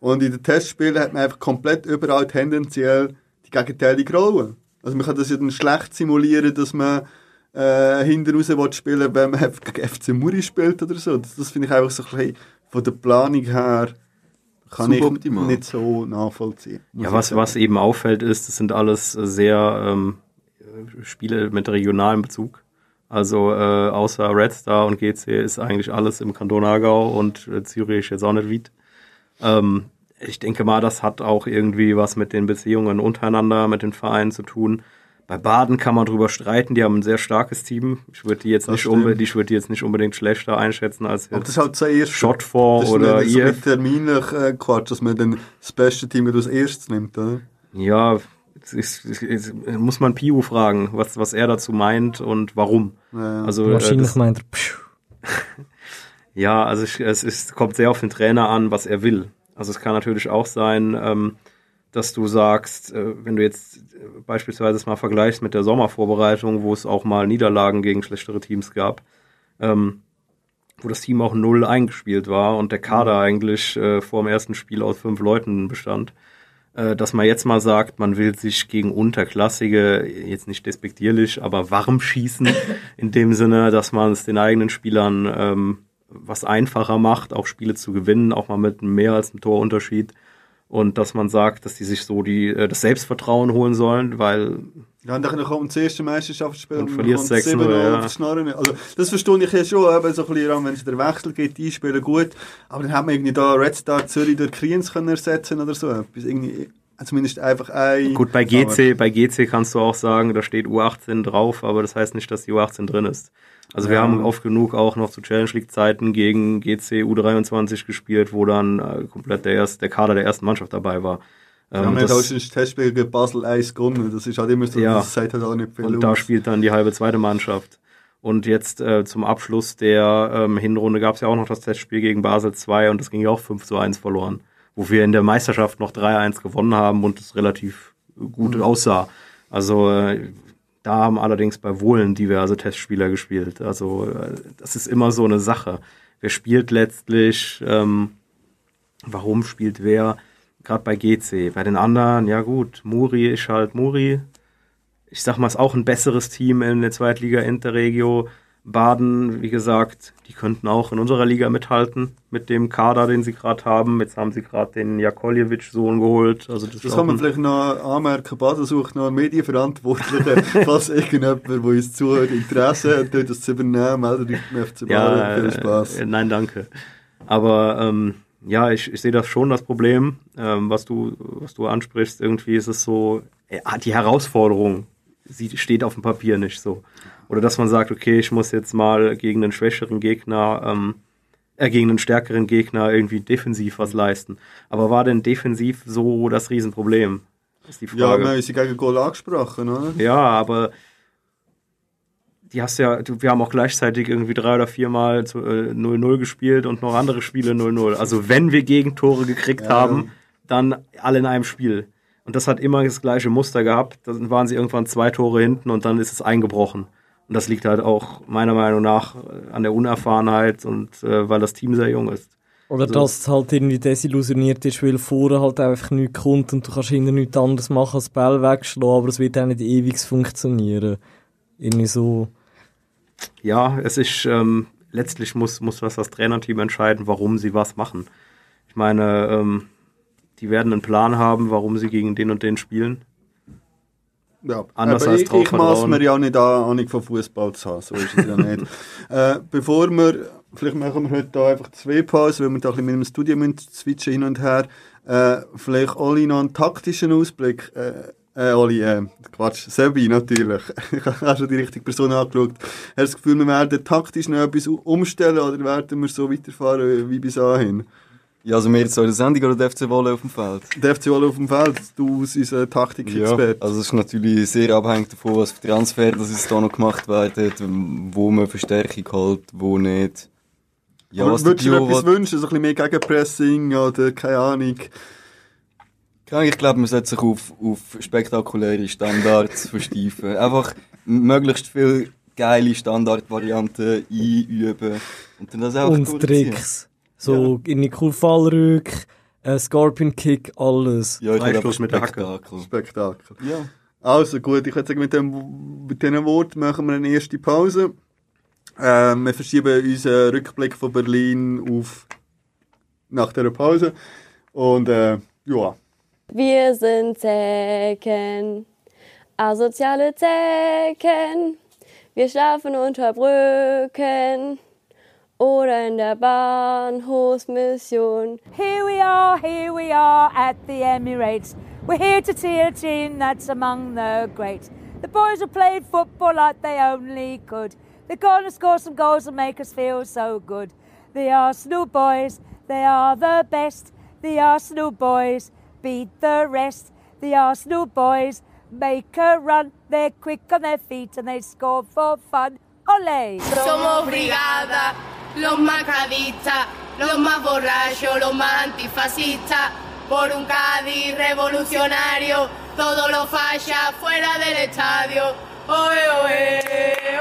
Und in den Testspielen hat man einfach komplett überall tendenziell die gegenteilige Rolle. Also man kann das ja dann schlecht simulieren, dass man äh, hinten raus will spielen wenn man gegen FC Muri spielt oder so. Das, das finde ich einfach so ein bisschen von der Planung her kann ich nicht so nachvollziehen. Ja, was, was eben auffällt, ist, das sind alles sehr ähm, Spiele mit regionalem Bezug. Also äh, außer Red Star und GC ist eigentlich alles im Kanton Aargau und äh, Zürich jetzt auch nicht weit. Ähm, ich denke mal, das hat auch irgendwie was mit den Beziehungen untereinander, mit den Vereinen zu tun. Bei Baden kann man drüber streiten, die haben ein sehr starkes Team. Ich würde die jetzt Das nicht ich würde die jetzt nicht unbedingt schlechter einschätzen als Aber das jetzt ist halt zuerst Shotford das ist oder so IF. mit terminlich äh, Quatsch, dass man dann das beste Team als erstes nimmt, oder? Ja, es ist, es ist, muss man Piu fragen, was, was er dazu meint und warum. Ja. Also, äh, Wahrscheinlich das, meint er, ja, also ich, es ist, kommt sehr auf den Trainer an, was er will. Also es kann natürlich auch sein, ähm, dass du sagst, äh, wenn du jetzt äh, beispielsweise es mal vergleichst mit der Sommervorbereitung, wo es auch mal Niederlagen gegen schlechtere Teams gab, ähm, wo das Team auch null eingespielt war und der Kader eigentlich äh, vor dem ersten Spiel aus fünf Leuten bestand, äh, dass man jetzt mal sagt, man will sich gegen Unterklassige, jetzt nicht despektierlich, aber warm schießen, in dem Sinne, dass man es den eigenen Spielern ähm, was einfacher macht, auch Spiele zu gewinnen, auch mal mit mehr als einem Torunterschied. Und dass man sagt, dass die sich so die, äh, das Selbstvertrauen holen sollen, weil Ja, und dann kommt das erste Meisterschaftsspiel Und und verlierst dann kommt 6-0, 7-0 ja. Also, das verstehe ich ja schon, eben so ein bisschen, wenn es der Wechsel geht, die spielen gut. Aber dann hat man irgendwie da Red Star Zürich durch Kriens können ersetzen oder so. Etwas irgendwie, zumindest einfach ein... Gut, bei GC, bei GC kannst du auch sagen, da steht U18 drauf, aber das heißt nicht, dass die U18 drin ist. Also wir Ja. haben oft genug auch noch zu Challenge League Zeiten gegen GC U23 gespielt, wo dann äh, komplett der, erste, der Kader der ersten Mannschaft dabei war. Wir Ähm, haben halt das- auch schon das Testspiel gegen Basel 1 gewonnen. Das ist halt immer so, Ja. sagt halt auch nicht viel Und da spielt dann die halbe zweite Mannschaft. Und jetzt äh, zum Abschluss der ähm, Hinrunde gab es ja auch noch das Testspiel gegen Basel 2 und das ging ja auch 5 zu 1 verloren. Wo wir in der Meisterschaft noch 3-1 gewonnen haben und es relativ gut Mhm. aussah. Also äh, da haben allerdings bei Wohlen diverse Testspieler gespielt. Also äh, das ist immer so eine Sache. Wer spielt letztlich, ähm, warum spielt wer? Gerade bei GC. Bei den anderen, ja gut, Muri ist halt Muri ich sag mal, ist auch ein besseres Team in der Zweitliga Interregio. Baden, wie gesagt, die könnten auch in unserer Liga mithalten mit dem Kader, den sie gerade haben. Jetzt haben sie gerade den Jakoljevic-Sohn geholt. Also das, Das kann man vielleicht noch anmerken. Baden sucht noch einen Medienverantwortlichen, falls irgendjemand, der uns zuhört, Interesse hat, das zu übernehmen, meldet euch beim FC ja, Baden. Viel Spaß. Äh, nein, danke. Aber ähm, ja, ich, ich sehe das schon das Problem, ähm, was du was du ansprichst. Irgendwie ist es so, äh, die Herausforderung, sie steht auf dem Papier nicht so. Oder dass man sagt, okay, ich muss jetzt mal gegen einen schwächeren Gegner, ähm, äh, gegen einen stärkeren Gegner irgendwie defensiv was leisten. Aber war denn defensiv so das Riesenproblem? Ist die Ja, Frage. wir haben sie gegen Goal angesprochen, oder? Ja, aber die hast ja, wir haben auch gleichzeitig irgendwie drei oder viermal zu, äh, 0-0 gespielt und noch andere Spiele 0-0. Also wenn wir Gegentore gekriegt Ja. haben, dann alle in einem Spiel. Und das hat immer das gleiche Muster gehabt. Dann waren sie irgendwann zwei Tore hinten und dann ist es eingebrochen. Und das liegt halt auch meiner Meinung nach äh, an der Unerfahrenheit und äh, weil das Team sehr jung ist. Oder So. dass es halt irgendwie desillusioniert ist, weil vorne halt einfach nichts kommt und du kannst hinten nichts anderes machen als Ball wegschlagen, aber es wird auch nicht ewig funktionieren. Irgendwie so. Ja, es ist ähm, letztlich muss, muss das das Trainerteam entscheiden, warum sie was machen. Ich meine, ähm, die werden einen Plan haben, warum sie gegen den und den spielen. Ja, Anders aber als ich, ich maß mir ja nicht an, Ahnung von Fußball zu haben, so ist es ja nicht. äh, bevor wir, vielleicht machen wir heute da einfach zwei Pausen, weil wir da ein bisschen mit dem Studio müssen switchen hin und her. Äh, vielleicht Oli noch einen taktischen Ausblick. Äh, äh, Oli, äh, Quatsch, Sebi natürlich. ich habe schon die richtige Person angeschaut. Hast du das Gefühl, wir werden taktisch noch etwas umstellen oder werden wir so weiterfahren wie bis dahin? Ja, also wir jetzt der Sendung oder der FC Wolle auf dem Feld? Der FC Wolle auf dem Feld, du als unser Taktik-Experte. also es ist natürlich sehr abhängig davon, was für Transfer das jetzt da noch gemacht werden, wo man Verstärkung holt, wo nicht. Ja, Aber was würdest du dir etwas wünschen? So ein bisschen mehr Gegenpressing oder keine Ahnung? Ja, ich glaube, man sollte sich auf, auf spektakuläre Standards versteifen. Einfach möglichst viel geile Standardvarianten einüben und dann das auch und. Tricks. So in die Fallrück, äh, Scorpion Kick, alles. Ja, ich einfach mit. Spektakel. Spektakel. Ja. Also gut, ich würde sagen, mit, dem, mit diesen Worten machen wir eine erste Pause. Äh, wir verschieben unseren Rückblick von Berlin auf nach dieser Pause. Und äh, ja, Wir sind Zecken, asoziale Zecken. Wir schlafen unter Brücken oder in der Bahnhofsmission. Here we are, here we are at the Emirates. We're here to see a team that's among the great. The boys have played football like they only could. They're gonna score some goals and make us feel so good. The Arsenal boys, they are the best. The Arsenal boys beat the rest. The Arsenal boys make a run. They're quick on their feet and they score for fun. Ole! Somos brigada, los macadistas, los más borrachos, los más antifascistas. Por un Cádiz revolucionario, todos los fachas fuera del estadio. Oe, oe,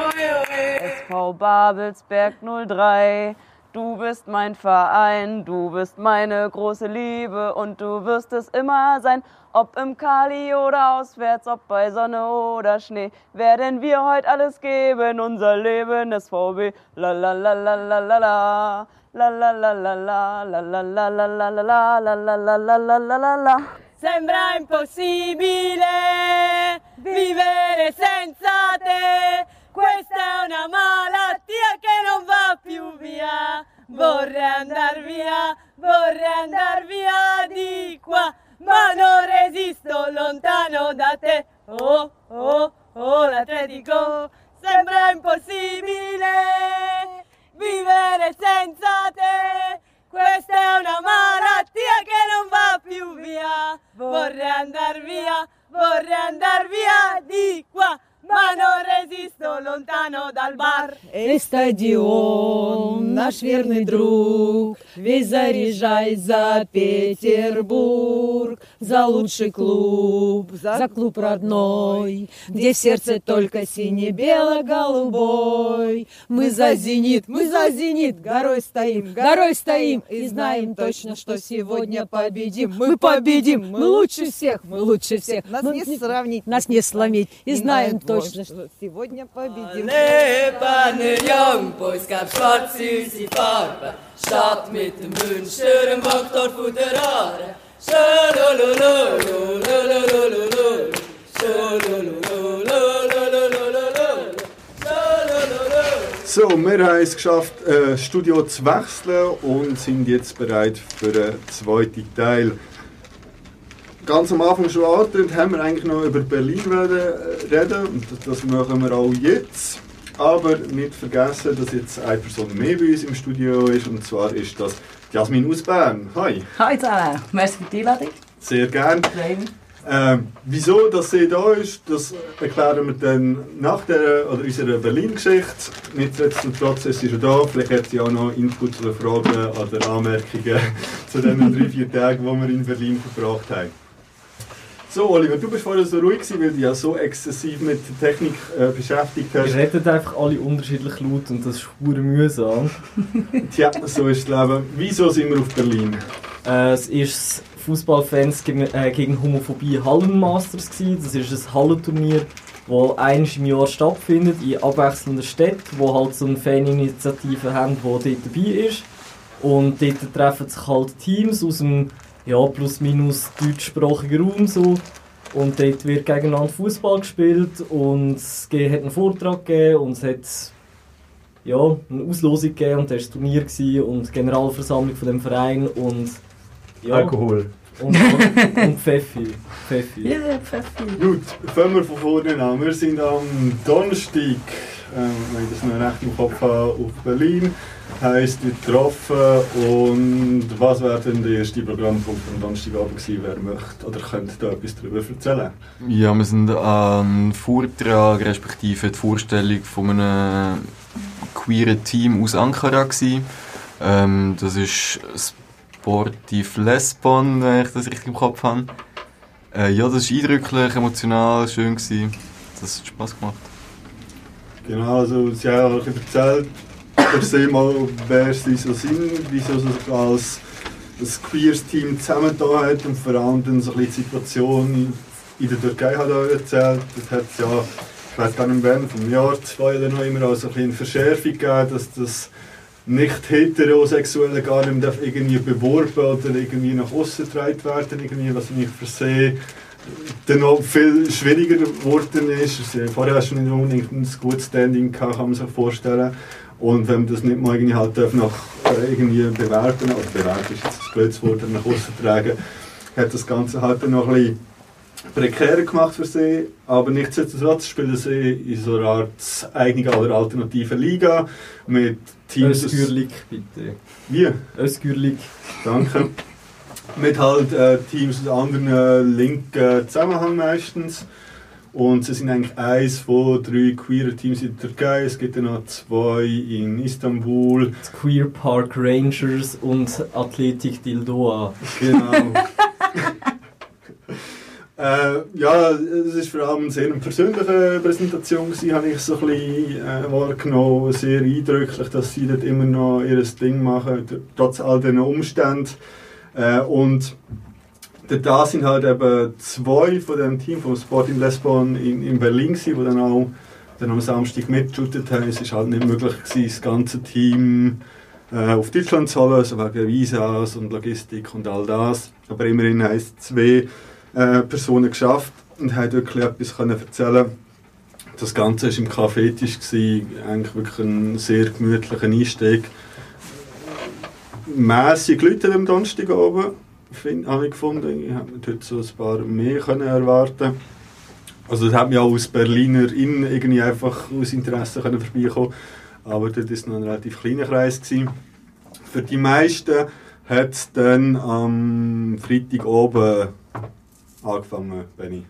oe, oe. SV Babelsberg 03. Du bist mein Verein, du bist meine große Liebe und du wirst es immer sein. Ob im Kali oder auswärts, ob bei Sonne oder Schnee, werden wir heute alles geben. Unser Leben ist la la la la la la. La la la la la la la la la la la la la la la la la la la la. Sembra impossibile vivere senza te. Questa è una malattia che non va più via. Vorrei andar via, vorrei andar via di qua, ma non resisto lontano da te. Oh, oh, oh, l'Atletico sembra impossibile vivere senza te. Questa è una malattia che non va più via. Vorrei andar via, vorrei andar via di qua, ma non resisto lontano dal bar. Эй, стадион, наш верный друг, Весь заряжай за Петербург, За лучший клуб, за клуб родной, Где в сердце только сине-бело-голубой. Мы за «Зенит», мы за «Зенит», горой стоим, горой стоим, И знаем точно, что сегодня победим. Мы победим, мы лучше всех, мы лучше всех. Нас Мы- не сравнить. Нас не сломить. И знаем точно, что сегодня победим. Stadt mit dem Wünscher im Backtor von der Aare. So, wir haben es geschafft, das Studio zu wechseln und sind jetzt bereit für den zweiten Teil. Ganz am Anfang schon angetönt, haben wir eigentlich noch über Berlin reden äh, und das machen wir auch jetzt. Aber nicht vergessen, dass jetzt eine Person mehr bei uns im Studio ist und zwar ist das Jasmin aus Bern. Hi, Hallo zusammen, merci für die Einladung. sehr gern. Ähm, wieso dass sie da ist, das erklären wir dann nach der, oder unserer Berlin-Geschichte. Nichtsdestotrotz ist sie schon da. Vielleicht hat sie auch noch Input oder Fragen oder Anmerkungen zu den drei, vier Tagen, die wir in Berlin verbracht haben. So, Oliver, du bist vorher so ruhig, gewesen, weil du ja so exzessiv mit der Technik äh, beschäftigt Wir hast. reden einfach alle unterschiedlich laut und das ist hure mühsam. Tja, so ist das Leben. Wieso sind wir auf Berlin? Äh, es das Fußballfans gegen, äh, gegen Homophobie Hallenmasters. Gewesen. Das ist ein Hallenturnier, das einmal im Jahr stattfindet, in abwechselnden Städten, wo halt so eine Faninitiative haben, die dort dabei ist. Und dort treffen sich halt Teams aus dem ja, plus minus deutschsprachigen Raum so. Und dort wird gegeneinander Fußball gespielt und es hat einen Vortrag gegeben und es hat ja, eine Auslosung gegeben und das war das Turnier gewesen und Generalversammlung von dem Verein und ja, Alkohol. Und, und, und Pfeffi. Pfeffi. Ja, Pfeffi. Gut, fangen wir von vorne an. Wir sind am Donnerstag, ähm, wenn ich das noch recht im Kopf habe, auf Berlin. Wir getroffen und was wäre denn der erste Programmpunkt am Donnerstagabend gewesen? Wer möchte oder könnte da etwas darüber erzählen? Ja, wir sind an Vortrag respektive die Vorstellung von einem queeren Team aus Ankara. Ähm, das ist Sportiv Lesbon, wenn ich das richtig im Kopf habe. Äh, ja, das war eindrücklich, emotional, schön gsi. Das hat Spaß gemacht. Genau, also sie haben auch erzählt, wer sie so sind, wieso sie sich als ein queers Team zusammengetan hat und vor allem dann so die Situation in der Türkei hat er erzählt, das hat ja, ich weiß gar nicht mehr, vom Jahr zwei oder noch immer auch so ein bisschen eine Verschärfung gegeben, dass das nicht heterosexuelle gar nicht irgendwie beworben oder irgendwie nach außen getragen werden, irgendwie, was ich versehe dann noch viel schwieriger geworden ist. Also, Vorher hast du nicht unbedingt ein gutes Standing gehabt, kann man sich vorstellen. Und wenn man das nicht mal irgendwie halt darf nach äh, irgendwie bewerben, oder bewerben ist jetzt ein blödes Wort, nach außen tragen, hat das Ganze halt dann noch ein bisschen prekärer gemacht für sie. Aber nichtsdestotrotz spielen sie in so einer Art eigene oder alternative Liga mit Teams. Özgürlik, bitte. Wie? Özgürlik. Danke. Mit halt äh, Teams aus anderen äh, linken Zusammenhang meistens. Und sie sind eigentlich eins von drei queer Teams in der Türkei. Es gibt dann noch zwei in Istanbul. Das Queer Park Rangers und Athletik Dildoa. Genau. Äh, ja, es ist vor allem eine sehr persönliche Präsentation gewesen, habe ich so ein bisschen äh, wahrgenommen. Sehr eindrücklich, dass sie dort immer noch ihr Ding machen, trotz all diesen Umständen. Äh, und da sind halt eben zwei von dem Team vom Sporting Lesbon in, in Berlin gewesen, die dann auch dann am Samstag mitgeschootet haben. Es ist halt nicht möglich gewesen, das ganze Team äh, auf Deutschland zu holen, also wegen Visas und Logistik und all das. Aber immerhin haben es zwei äh, Personen geschafft und haben wirklich etwas können erzählen Das Ganze war im Café Tisch, gewesen, eigentlich wirklich ein sehr gemütlicher Einstieg. Mässig Leute am Donnerstag oben, habe ich gefunden. Ich hätte mir dort so ein paar mehr können erwarten Also das hat mich auch aus Berliner Innen irgendwie einfach aus Interesse können vorbeikommen. Aber dort war noch ein relativ kleiner Kreis. Gewesen. Für die meisten hat es dann am Freitag oben angefangen, Benny.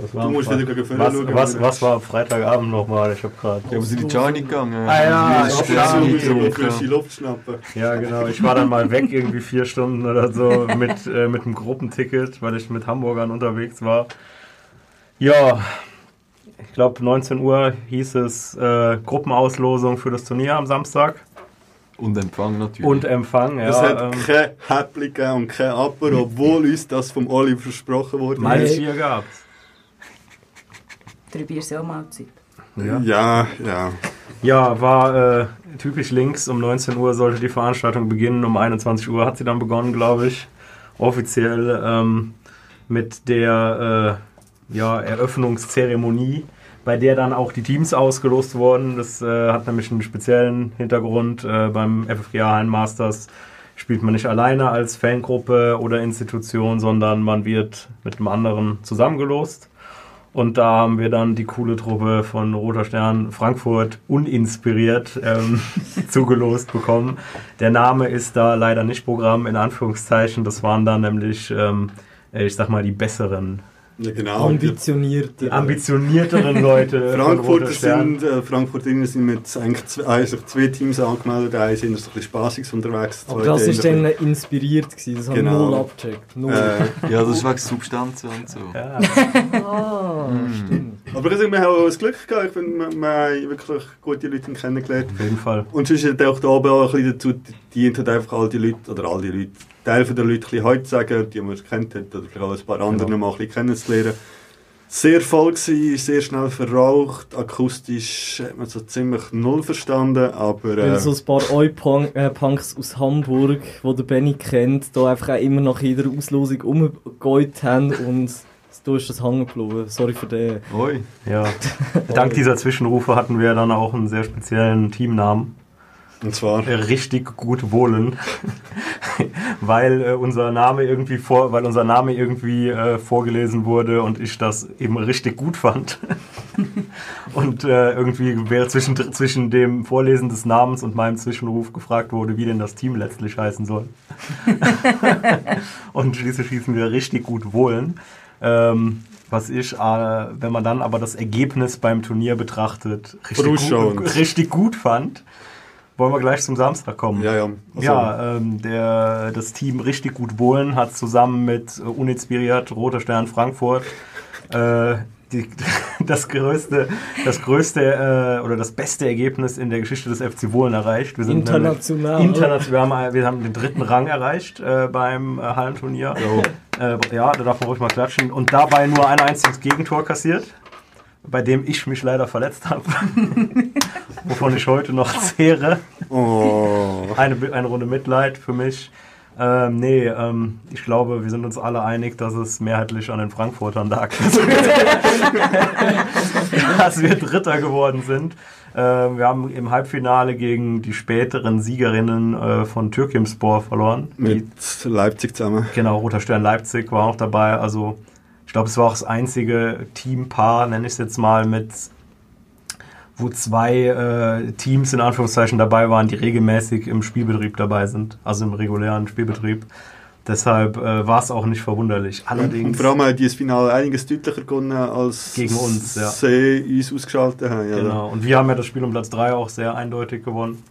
Was Du musst wieder Füller was, was, was war am Freitagabend nochmal? Ich habe gerade. Ja, aber sind die Johnny gegangen? Ah ja, Die ich ja. frische Luft schnappen. Ja, genau. Ich war dann mal weg, irgendwie vier Stunden oder so, mit, äh, mit einem Gruppenticket, weil ich mit Hamburgern unterwegs war. Ja, ich glaube 19 Uhr hieß es äh, Gruppenauslosung für das Turnier am Samstag. Und Empfang natürlich. Und Empfang, ja. es hat ähm, kein Häppchen gegeben und kein Apero, obwohl uns das vom Oli versprochen wurde. Meins Bier gab's. Drei Bier sind auch Mahlzeit. Ja, ja. ja. Ja, war äh, typisch links. Um 19 Uhr sollte die Veranstaltung beginnen. Um 21 Uhr hat sie dann begonnen, glaube ich. Offiziell ähm, mit der äh, ja, Eröffnungszeremonie, bei der dann auch die Teams ausgelost wurden. Das äh, hat nämlich einen speziellen Hintergrund. Äh, beim FFGA Hallen Masters spielt man nicht alleine als Fangruppe oder Institution, sondern man wird mit einem anderen zusammengelost. Und da haben wir dann die coole Truppe von Roter Stern Frankfurt uninspiriert ähm, zugelost bekommen. Der Name ist da leider nicht Programm, in Anführungszeichen. Das waren dann nämlich, ähm, äh, ich sag mal, die besseren, ja genau. Ambitionierte. die ambitionierteren Leute Frankfurter sind, äh, Frankfurterinnen sind mit eigentlich zwei, also zwei Teams angemeldet. Eins sind so ein bisschen spaßig unterwegs. Aber das ist dann inspiriert gewesen, das Genau. null abgecheckt. Null. Äh, ja, das ist wegen Substanzen und so. Ja. ah, stimmt. Aber ich wir haben auch das Glück gehabt. Ich finde, wir, wir haben wirklich gute Leute kennengelernt. Auf jeden Fall. Und sonst hat auch da oben auch ein bisschen dazu dient, hat einfach all die Leute, oder all die Leute, Teil der Leute ein bisschen heute zu sagen, die man kennt hat, oder vielleicht auch ein paar andere Genau. mal ein bisschen kennenzulernen. Sehr voll gewesen, sehr schnell verraucht, akustisch hat man so ziemlich null verstanden, aber... Weil Äh, so ein paar Oi-Punks aus Hamburg, die der Benny kennt, da einfach auch immer nach jeder Auslosung umgegeut haben und da ist das hängen geblieben. Sorry für den. Oi. Ja. Dank dieser Zwischenrufe hatten wir dann auch einen sehr speziellen Teamnamen. Und zwar... richtig gut wohnen, weil äh, unser Name irgendwie vor, weil unser Name irgendwie äh, vorgelesen wurde und ich das eben richtig gut fand. und äh, irgendwie wäre zwischen, zwischen dem Vorlesen des Namens und meinem Zwischenruf gefragt wurde, wie denn das Team letztlich heißen soll. und schließlich hießen wir richtig gut wohlen. Ähm, was ich, äh, wenn man dann aber das Ergebnis beim Turnier betrachtet, richtig gut, richtig gut fand, wollen wir gleich zum Samstag kommen. Ja, ja. Also, Ja, ähm, der, das Team richtig gut wohlen hat zusammen mit äh, Uninspiriert, Roter Stern Frankfurt äh, die, das größte, das größte äh, oder das beste Ergebnis in der Geschichte des FC Wohlen erreicht. Wir sind International. nämlich- International. Wir haben, wir haben den dritten Rang erreicht äh, beim äh, Hallenturnier. Äh, ja, da darf man ruhig mal klatschen. Und dabei nur ein einziges Gegentor kassiert, bei dem ich mich leider verletzt habe. Wovon ich heute noch zehre. Oh. Eine, eine Runde Mitleid für mich. Ähm, nee, ähm, ich glaube, wir sind uns alle einig, dass es mehrheitlich an den Frankfurtern lag, dass wir, dass wir Dritter geworden sind. Ähm, wir haben im Halbfinale gegen die späteren Siegerinnen äh, von Türkimspor verloren. Mit Leipzig zusammen. Genau, Roter Stern Leipzig war auch dabei. Also ich glaube, es war auch das einzige Teampaar, nenne ich es jetzt mal, mit wo zwei äh, Teams in Anführungszeichen dabei waren, die regelmäßig im Spielbetrieb dabei sind, also im regulären Spielbetrieb. Deshalb äh, war es auch nicht verwunderlich. Und Allerdings vor allem haben die das Finale einiges deutlicher gewonnen, als Gegen uns, ja. sie uns ausgeschaltet haben. Ja. genau. Und wir haben ja das Spiel um Platz 3 auch sehr eindeutig gewonnen.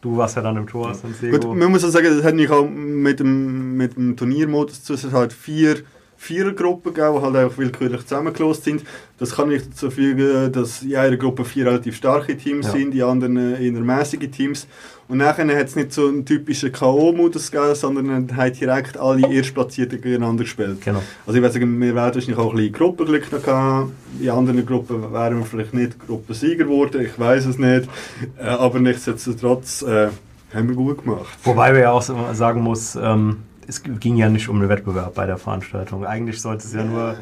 Du warst ja dann im Tor, Santiago. Gut, man muss auch sagen, das hat nicht auch mit dem, mit dem Turniermodus zu. Es hat halt vier Vierergruppen gegeben, die halt einfach willkürlich zusammengelost sind. Das kann nicht dazu fügen, dass in einer Gruppe vier relativ starke Teams Ja. sind, die anderen eher mäßige Teams. Und nachher hat es nicht so einen typischen K.O.-Modus gegeben, sondern dann haben direkt alle Erstplatzierten gegeneinander gespielt. Genau. Also ich würde sagen, wir werden wahrscheinlich auch ein bisschen Gruppenglück noch gehabt. In anderen Gruppen wären wir vielleicht nicht Gruppensieger geworden, ich weiß es nicht. Äh, aber nichtsdestotrotz äh, haben wir gut gemacht. Wobei wir ja auch sagen muss, ähm, es ging ja nicht um den Wettbewerb bei der Veranstaltung. Eigentlich sollte es ja nur,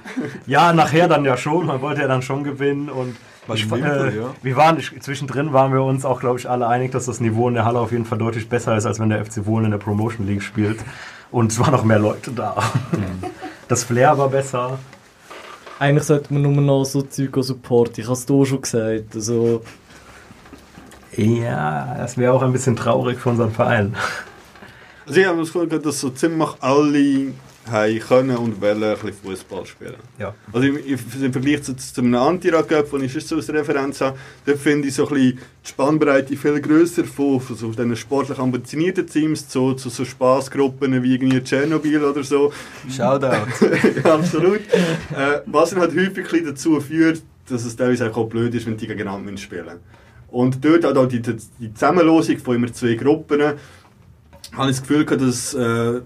ja, nachher dann ja schon, man wollte ja dann schon gewinnen und ich, äh, ja. wir waren, ich, zwischendrin waren wir uns auch, glaube ich, alle einig, dass das Niveau in der Halle auf jeden Fall deutlich besser ist, als wenn der FC Wohlen in der Promotion League spielt. Und es waren noch mehr Leute da. Das Flair war besser. Eigentlich sollte man nur noch so Zeug supporten. Ich habe es dir auch schon gesagt. Also, Ja, das wäre auch ein bisschen traurig für unseren Verein. Also ich habe das Gefühl, gehabt, dass so ziemlich alle haben können und wollen ein bisschen Fußball spielen. Ja. Also im, im Vergleich zu, zu einem Anti-Cup, den ich sonst so als Referenz habe, dort finde ich so ein bisschen die Spannbreite viel grösser von, von so diesen sportlich ambitionierten Teams zu, zu so Spaßgruppen wie irgendwie Tschernobyl oder so. Shoutout. ja, absolut. äh, was dann halt häufig dazu führt, dass es teilweise auch blöd ist, wenn die gegeneinander spielen. Und dort hat auch die, die, die Zusammenlosung von immer zwei Gruppen, habe das Gefühl gehabt, dass äh,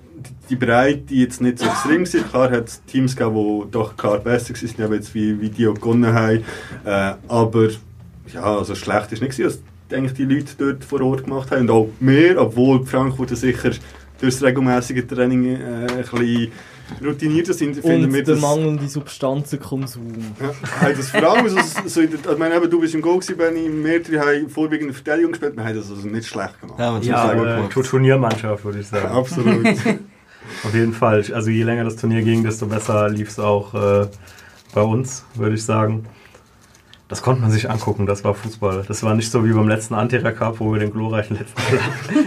die- Breite jetzt nicht so extrem ist. Klar hat es Teams gegeben, die doch klar besser waren, aber jetzt wie, wie die auch gewonnen haben. Äh, aber ja, also schlecht ist nicht gewesen, was eigentlich die Leute dort vor Ort gemacht haben. Und auch mehr, obwohl die Frankfurter sicher durch das regelmäßige Training äh, ein bisschen routinierter sind, finden und wir der das... mangelnde Substanzenkonsum. Ja, das vor allem so, so in der, ich meine, eben, du bist im Goal gewesen, Benni, wir drei haben vorwiegend in der Verteidigung gespielt, wir haben das also nicht schlecht gemacht. Ja, man Ja, äh. Turniermannschaft, würde ich sagen. Absolut. Auf jeden Fall. Also je länger das Turnier ging, desto besser lief es auch äh, bei uns, würde ich sagen. Das konnte man sich angucken, das war Fußball. Das war nicht so wie beim letzten Antira Cup, wo wir den glorreichen letzten Platz,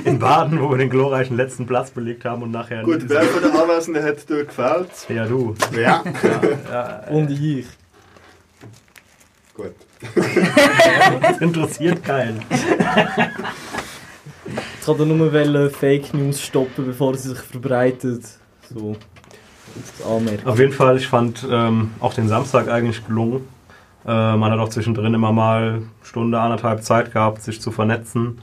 in Baden, wo wir den glorreichen letzten Platz belegt haben und nachher... Gut, wer von den Anwesenden hat dort gefällt? Ja, du. Ja. Ja, Und ich. Gut. das interessiert keinen. Ich kann da nur Fake News stoppen, bevor sie sich verbreitet. So. Auf jeden Fall, ich fand ähm, auch den Samstag eigentlich gelungen. Äh, man hat auch zwischendrin immer mal Stunde, anderthalb Zeit gehabt, sich zu vernetzen,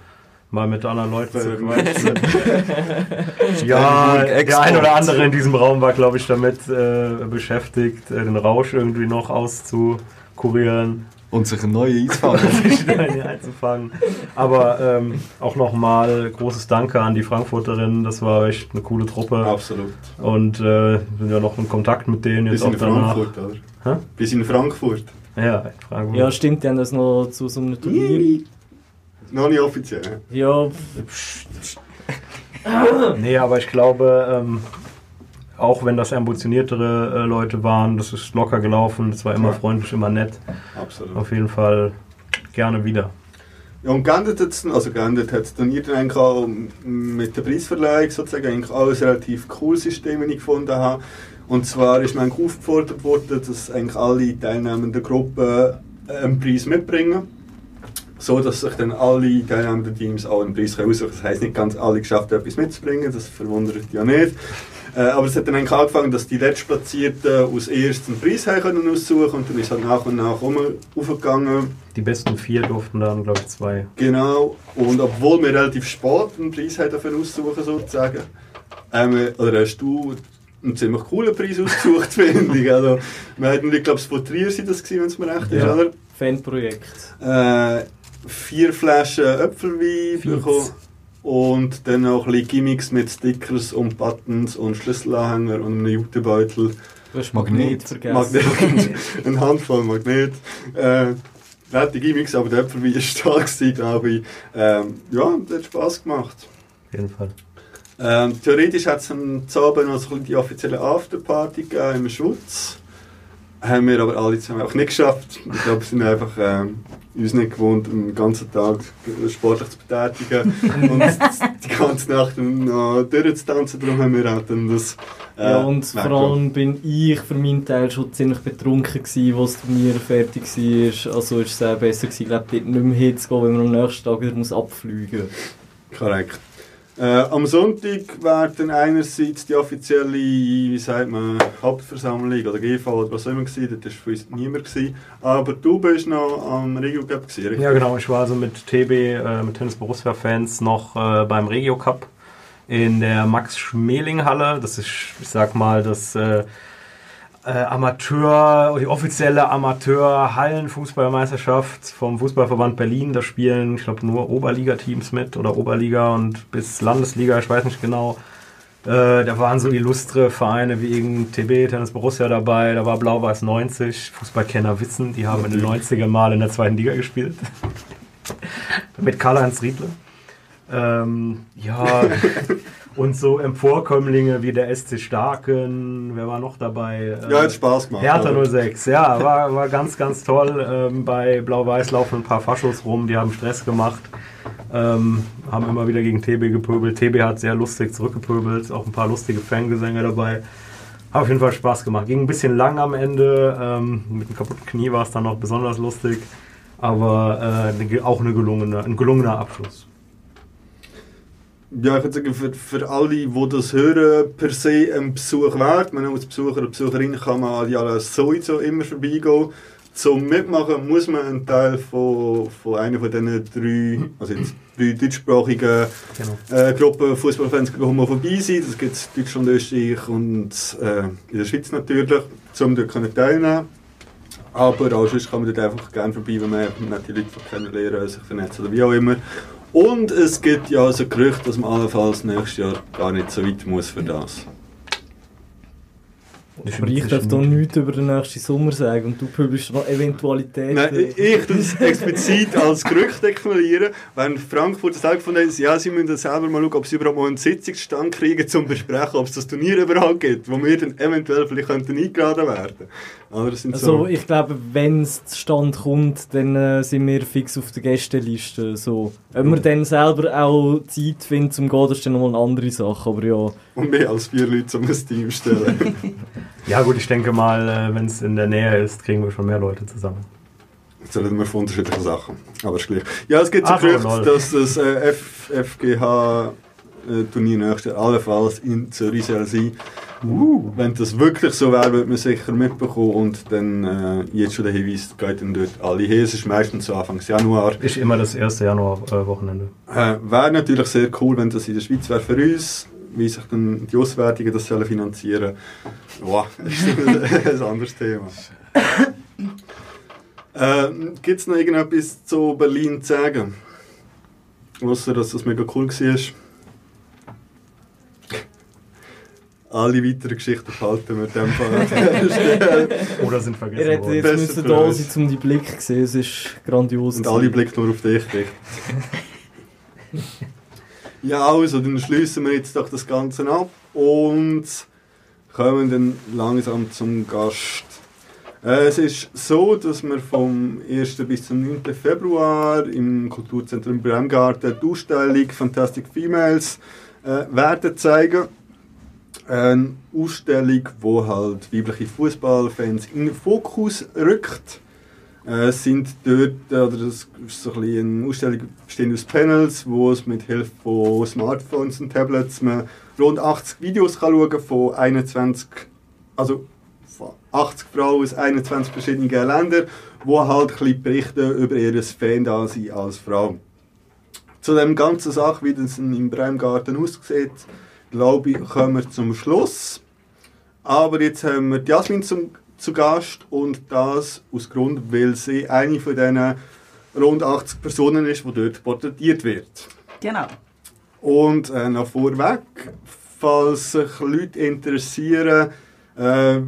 mal mit anderen Leuten zu quatschen. ja, der ein oder andere in diesem Raum war, glaube ich, damit äh, beschäftigt, äh, den Rausch irgendwie noch auszukurieren. Und sich eine neue einzufangen. Aber ähm, auch nochmal großes Danke an die Frankfurterinnen. Das war echt eine coole Truppe. Absolut. Und äh, sind ja noch in Kontakt mit denen Bis jetzt auch in danach. Frankfurt, oder? Hä? Bis in Frankfurt. Ja, in Frankfurt. Ja, stimmt, die haben das noch zu so einem Turnier. Noch nicht offiziell. Ja, Nee, aber ich glaube, ähm, auch wenn das ambitioniertere äh, Leute waren, das ist locker gelaufen, das war immer Ja. freundlich, immer nett. Absolut. Auf jeden Fall gerne wieder. Ja, und geendet hat es also geendet hat es dann eigentlich auch mit der Preisverleihung sozusagen eigentlich alles relativ cooles System, ich gefunden habe. Und zwar ist eigentlich aufgefordert worden, dass eigentlich alle teilnehmenden Gruppen einen Preis mitbringen. so, dass sich dann alle teilnehmenden Teams auch einen Preis aussuchen können. Das heisst nicht ganz alle geschafft, etwas mitzubringen, das verwundert ja nicht. Äh, aber es hat dann eigentlich angefangen, dass die Letztplatzierten aus ersten Preis haben können aussuchen und dann ist halt nach und nach aufgegangen. Die besten vier durften dann, glaube ich, zwei. Genau. Und obwohl wir relativ spät einen Preis haben dafür aussuchen sozusagen, wir, oder hast du einen ziemlich coolen Preis ausgesucht, finde ich. Also, wir hatten, ich glaube, es von Trier sind das gewesen, wenn es mir recht ist, Ja. oder? Fanprojekt. Äh, vier Flaschen Äpfelwein bekommen. Und dann noch ein bisschen Gimmicks mit Stickers und Buttons und Schlüsselanhänger und einem Jutebeutel. Du hast Magnet vergessen. Magnet. Eine Handvoll Magnet. Äh, nette Gimmicks, aber der Äpfelwein war stark, gewesen, glaube ich. Ähm, ja, das hat Spass gemacht. Auf jeden Fall. Ähm, theoretisch hat es am Abend noch so die offizielle Afterparty gegeben im Schutz. Haben wir aber alle zusammen auch nicht geschafft. Ich glaube, wir sind einfach ähm, uns nicht gewohnt, den ganzen Tag sportlich zu betätigen und die ganze Nacht noch durchzutanzen. Darum haben wir auch dann das. Äh, Ja, und vor allem bin ich für meinen Teil schon ziemlich betrunken gewesen, als das Turnier fertig war. Also ist es auch besser gewesen, glaube dort nicht mehr hinzugehen, wenn man am nächsten Tag wieder muss abfliegen muss. Korrekt. Äh, am Sonntag war dann einerseits die offizielle, wie sagt man, Hauptversammlung oder GV oder was auch immer gewesen. Das war für uns niemand. Aber du bist noch am Regio Cup gewesen? Ja, genau. Ich war also mit TB, äh, mit Tennis Borussia Fans noch äh, beim Regio Cup in der Max-Schmeling-Halle. Das ist, ich sag mal, das äh, Amateur, die offizielle Amateur-Hallen-Fußballmeisterschaft vom Fußballverband Berlin. Da spielen, ich glaube, nur Oberliga-Teams mit oder Oberliga und bis Landesliga, ich weiß nicht genau. Äh, da waren so illustre Vereine wie irgendein TB, Tennis Borussia dabei, da war Blau-Weiß 90, Fußballkenner wissen, die haben in den 90er Mal in der zweiten Liga gespielt. Mit Karl-Heinz Riedle. Ähm, ja, und so Emporkömmlinge wie der SC Starken, wer war noch dabei? Ja, hat Spaß gemacht, Hertha aber- 06, ja, war, war ganz, ganz toll. Ähm, bei Blau-Weiß laufen ein paar Faschos rum, die haben Stress gemacht, ähm, haben immer wieder gegen TB gepöbelt. TB hat sehr lustig zurückgepöbelt, auch ein paar lustige Fangesänge dabei. Hat auf jeden Fall Spaß gemacht. Ging ein bisschen lang am Ende, ähm, mit dem kaputten Knie war es dann noch besonders lustig, aber äh, auch eine gelungene, ein gelungener Abschluss. Ja, ich würde sagen, für, für alle, die das hören, per se ein Besuch wert. Man als Besucher oder Besucherin kann man an die alle sowieso immer vorbeigehen. Zum Mitmachen muss man ein Teil von, von einer von diesen drei, also jetzt drei deutschsprachigen äh, Gruppen Fußballfans mal vorbei sein. Das gibt es in Deutschland, Österreich und äh, in der Schweiz natürlich, um dort teilnehmen aber auch sonst kann man dort einfach gerne vorbei, wenn man nette Leute kennenlernen, sich vernetzen oder wie auch immer. Und es gibt ja also Gerüchte, dass man allenfalls nächstes Jahr gar nicht so weit muss für das. Aber ich darf da nichts über den nächsten Sommer sagen und du pöbelst noch Eventualitäten. Nein, ich- das explizit als Gerücht deklarieren, wenn Frankfurt das auch gefunden hat, ja, sie müssen selber mal schauen, ob sie überhaupt mal einen Sitzungsstand kriegen, zum besprechen, ob es das Turnier überhaupt gibt, wo wir dann eventuell vielleicht könnten eingeladen werden. Sind Also so... ich glaube, wenn es zustande kommt, dann äh, sind wir fix auf der Gästeliste. So. Ob wir dann selber auch Zeit finden zum gehen, das ist dann nochmal eine andere Sache. Aber ja. Und mehr als vier Leute zum Team stellen. Ja gut, ich denke mal, äh, wenn es in der Nähe ist, kriegen wir schon mehr Leute zusammen. Jetzt reden wir von unterschiedlichen Sachen. Aber ist gleich. Ja, es gibt so Ach so, Gerüchte, dass das äh, F FGH-Turnier nächstes Jahr allenfalls in Zürich soll sein. Wenn das wirklich so wäre, würde man sicher mitbekommen. Und dann äh, jetzt schon der Hinweis, geht dann dort alle hin. Es ist meistens so Anfang Januar. Ist immer das erste Januar-Wochenende. Äh, wäre natürlich sehr cool, wenn das in der Schweiz wäre für uns. Wie sich dann die Auswärtigen das sollen finanzieren Wow, das ist ein anderes Thema. äh, Gibt es noch irgendetwas zu Berlin zu sagen? Außer, dass das mega cool war. Alle weiteren Geschichten behalten wir dem Fall. Oder sind Ihr hättet jetzt müssen da sein, um die Blick zu sehen. Es ist grandios. Und alle blicken nur auf dich gerichtet. ja, also, dann schließen wir jetzt doch das Ganze ab und kommen dann langsam zum Gast. Äh, es ist so, dass wir vom 1. bis zum 9. Februar im Kulturzentrum Bremgarten die Ausstellung Fantastic Females äh, werden zeigen. Eine Ausstellung, wo halt weibliche Fußballfans in den Fokus rückt. Äh, sind dort, äh, oder das ist so ein eine Ausstellung bestehend aus Panels, wo es mit Hilfe von Smartphones und Tablets man rund 80 Videos kann schauen von 21, also von 80 Frauen aus 21 verschiedenen Ländern, die halt ein bisschen berichten über ihr Fan-Dasein als Frau. Zu dem ganzen Sache, wie das im Breimgarten aussieht, glaube ich, kommen wir zum Schluss. Aber jetzt haben wir Jasmin zum, zu Gast und das aus Grund, weil sie eine von diesen rund 80 Personen ist, die dort porträtiert wird. Genau. Und äh, noch vorweg, falls sich Leute interessieren, äh,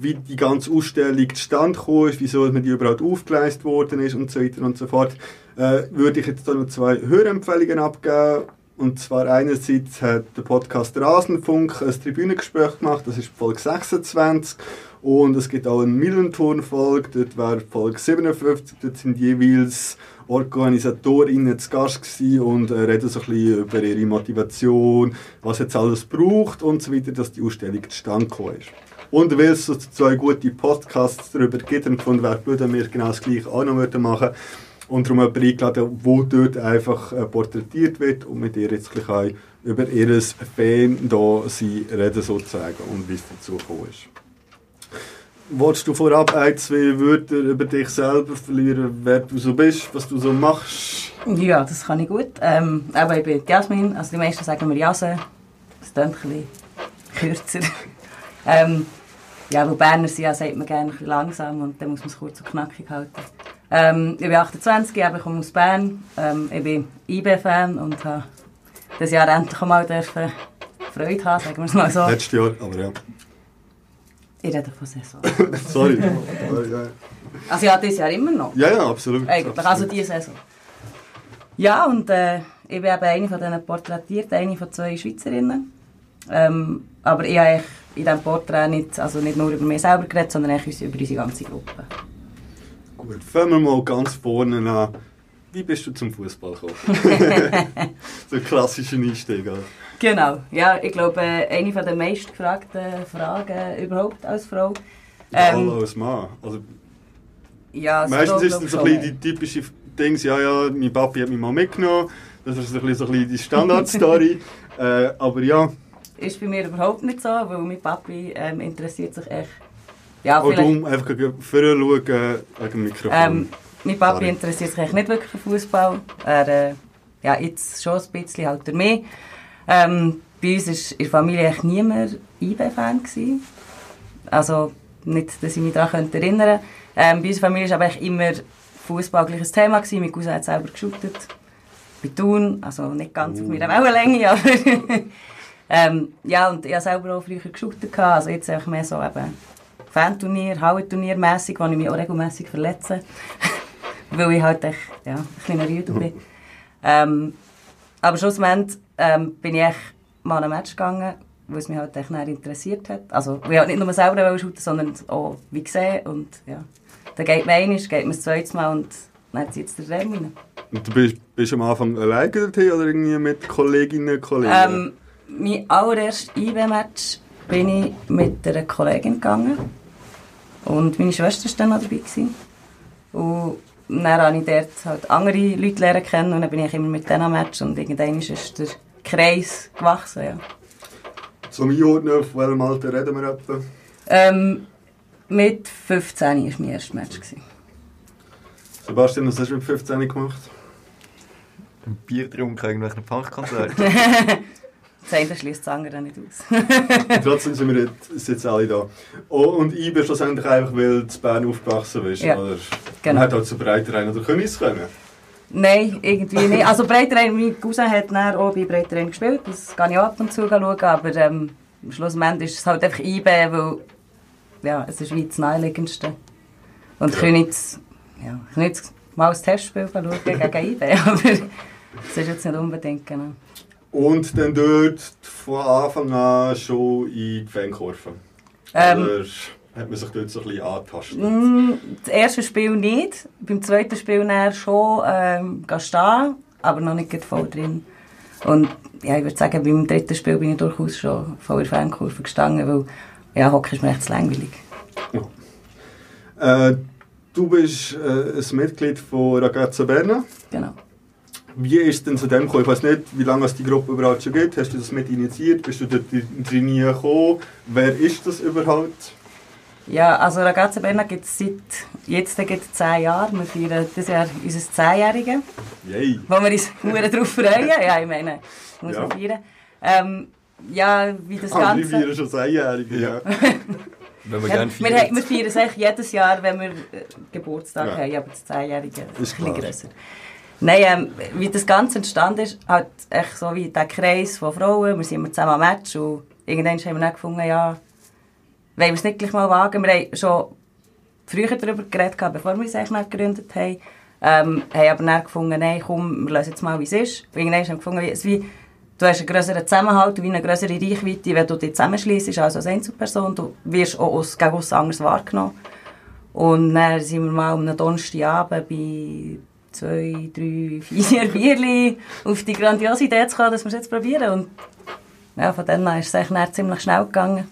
wie die ganze Ausstellung zustande gekommen ist, wieso man die überhaupt aufgeleistet worden ist und so weiter und so fort, äh, würde ich jetzt da noch zwei Hörempfehlungen abgeben. Und zwar einerseits hat der Podcast Rasenfunk ein Tribünengespräch gemacht, das ist Folge 26. Und es gibt auch eine Millenton-Folge, dort wäre Folge 57, dort sind jeweils OrganisatorInnen zu Gast gewesen und äh, reden so ein bisschen über ihre Motivation, was jetzt alles braucht und so weiter, dass die Ausstellung zustande gekommen ist. Und weil es so zwei gute Podcasts darüber gibt, und von wer würden wir genau das gleiche auch noch machen und darum jemanden eingeladen, wo dort einfach äh, porträtiert wird und mit ihr jetzt gleich über ihr Fan da sie reden sozusagen und wie es dazu gekommen ist. Wolltest du vorab ein, zwei Wörter über dich selber verlieren, wer du so bist, was du so machst? Ja, das kann ich gut. Ähm, aber ich bin Jasmin, also die meisten sagen mir Jase. Das klingt ein bisschen kürzer. ähm, ja, wo Berner sind, ja, sagt man gerne ein bisschen langsam und dann muss man es kurz und knackig halten. Ähm, ich bin 28, ich komme aus Bern. Ähm, ich bin IB-Fan und habe das Jahr endlich mal dürfen Freude haben, sagen wir es mal so. Letztes Jahr, aber ja. Ich rede von Saison. Sorry. Also ja, dieses Jahr immer noch. Ja, ja, absolut. Eigentlich, absolut. also diese Saison. Ja, und äh, ich bin eben eine von diesen Porträtierten, eine von zwei Schweizerinnen. Ähm, aber ich habe in diesem Porträt nicht, also nicht nur über mich selber geredet, sondern eigentlich über unsere ganze Gruppe. Gut, fangen wir mal ganz vorne an. Wie bist du zum Fußball gekommen? so ein klassischer Einstieg. Oder? Genau, ja, ich glaube, äh, eine der meistgefragten Fragen überhaupt als Frau. Ähm, als Mann. Also, ja, meistens ist es so ein bisschen die typische Ding, ja, ja, mein Papi hat mich mal mitgenommen. Das ist so ein bisschen, so ein bisschen die Standardstory. äh, aber ja. Ist bei mir überhaupt nicht so, weil mein Papi ähm, interessiert sich echt. Ja, Und um einfach vorher schauen wegen dem Mikrofon. Ähm, mein Papi Sorry. interessiert sich echt nicht wirklich für Fußball. Er, äh, ja, jetzt schon ein bisschen halt durch mich. Ähm, bei uns war in der Familie echt niemand IB-Fan. Also nicht, dass ich mich daran erinnern könnte. Ähm, bei unserer Familie war aber immer Fußball ein Thema. Gewesen. Mein Cousin hat selber geshootet. Bei Thun, also nicht ganz auf meiner Wellenlänge, aber... ähm, ja, und ich habe selber auch früher geshootet. Also jetzt einfach mehr so eben Fanturnier, Hallenturnier mässig, wo ich mich auch regelmässig verletze. Weil ich halt echt, ja, ein kleiner Rüde bin. Ähm, aber schlussendlich ähm, bin ich mal an ein Match gegangen, weil es mich halt echt interessiert hat. Also, weil ich halt nicht nur selber shooten sondern auch wie gesehen. Und ja, dann geht man einmal, geht man das zweite Mal und dann zieht es der Rem rein. Und du bist, bist am Anfang alleine dorthin oder irgendwie mit Kolleginnen und Kollegen? Ähm, mein allererstes IB-Match bin ich mit einer Kollegin gegangen. Und meine Schwester war dann noch dabei. Gewesen. Und dann habe ich dort halt andere Leute lernen kennen und dann bin ich immer mit denen am Match und irgendwann ist der Kreis gewachsen, ja. Zum Einordnen, auf welchem Alter reden wir etwa? Ähm, mit 15 war mein erstes Match. Gewesen. Sebastian, was hast du mit 15 gemacht? Ein Bier getrunken, irgendwelchen Punkkonzert. Das eine schließt das andere nicht aus. trotzdem sind wir jetzt, jetzt alle da. Oh, und ich bin schlussendlich einfach, weil du in Bern aufgewachsen bist. Ja, oder? genau. Man hat halt zu Breiterein oder Königs können. Nein, irgendwie nicht. Also Breiterein, mein Cousin hat dann auch bei Breiterein gespielt. Das kann ich ab und zu schauen. Aber ähm, schlussendlich ist es halt einfach IB, weil ja, es ist wie das Naheliegendste. Und ja. Königs, ja, Königs mal ein Testspiel schauen gegen IB. Aber das ist jetzt nicht unbedingt genau. Und dann dort von Anfang an schon in die Fankurve? Ähm, Oder hat man sich dort so ein bisschen angetastet? Mm, das erste Spiel nicht. Beim zweiten Spiel dann schon ähm, stehen, aber noch nicht voll drin. Und ja, ich würde sagen, beim dritten Spiel bin ich durchaus schon voll in der Fankurve gestanden, weil ja, Hockey ist mir echt zu langweilig. Ja. Äh, Du bist äh, ein Mitglied von Ragazza Berna. Genau. Wie ist es denn zu dem gekommen? Ich weiß nicht, wie lange es die Gruppe überhaupt schon gibt. Hast du das mit initiiert? Bist du dort drin gekommen? Wer ist das überhaupt? Ja, also Ragazza Berna gibt es seit jetzt gibt es zehn Jahren. Wir feiern dieses Jahr unser Zehnjährige. Yay! Wo wir uns sehr darauf freuen. Ja, ich meine, muss Ja. man feiern. Ähm, ja, wie das Ah, wir Ganze... feiern schon Zehnjährige, ja. Wenn wir Ja, gerne wir, feiern. wir feiern es eigentlich jedes Jahr, wenn wir äh, Geburtstag Ja. haben, aber das Zehnjährige ist ein Ist bisschen klar. grösser. Nein, ähm, wie das Ganze entstanden ist, halt echt so wie der Kreis von Frauen, wir sind immer zusammen am Match und irgendwann haben wir dann gefunden, ja, wollen wir es nicht gleich mal wagen. Wir haben schon früher darüber geredet, bevor wir nicht gegründet haben. Ähm, haben aber dann gefunden, nein, komm, wir lassen jetzt mal, wie es ist. Und irgendwann haben gefunden, es wie, du hast einen grösseren Zusammenhalt, wie eine grössere Reichweite, wenn du dich zusammenschliessest, also als Einzelperson. Du wirst auch aus, gegen aussen anders wahrgenommen. Und dann sind wir mal am einem Donnerstagabend bei zwei, drei, vier Bierchen auf die grandiose Idee zu kommen, dass wir es jetzt probieren. Und ja, von dann an ist es eigentlich ziemlich schnell gegangen.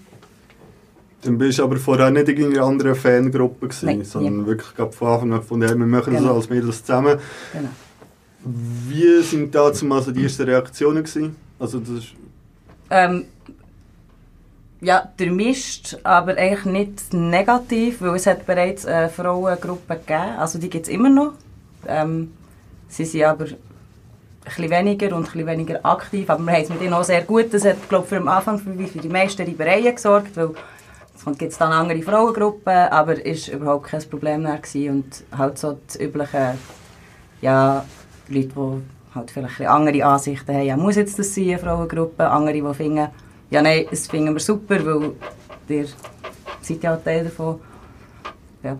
Dann bist du aber vorher nicht in einer anderen Fangruppe gewesen, Nein, sondern wirklich gerade von Anfang an gefunden, hey, wir machen Genau. das als Mädels zusammen. Genau. Wie sind dazu mal so die ersten Reaktionen gewesen? Also das ist, Ähm, ja, durchmischt, aber eigentlich nicht negativ, weil es hat bereits eine Frauengruppe gegeben, also die gibt es immer noch. Ähm, sie sind aber ein weniger und ein weniger aktiv, aber wir haben es mit ihnen auch sehr gut. Das hat, glaube ich, für den Anfang für, für die meisten Reibereien gesorgt, weil es gibt dann andere Frauengruppen, aber es war überhaupt kein Problem mehr gewesen und halt so die üblichen ja, Leute, die halt vielleicht andere Ansichten haben, ja, muss jetzt das sein, eine Frauengruppe, andere, die finden, ja nein, das finden wir super, weil ihr seid ja Teil davon. Ja.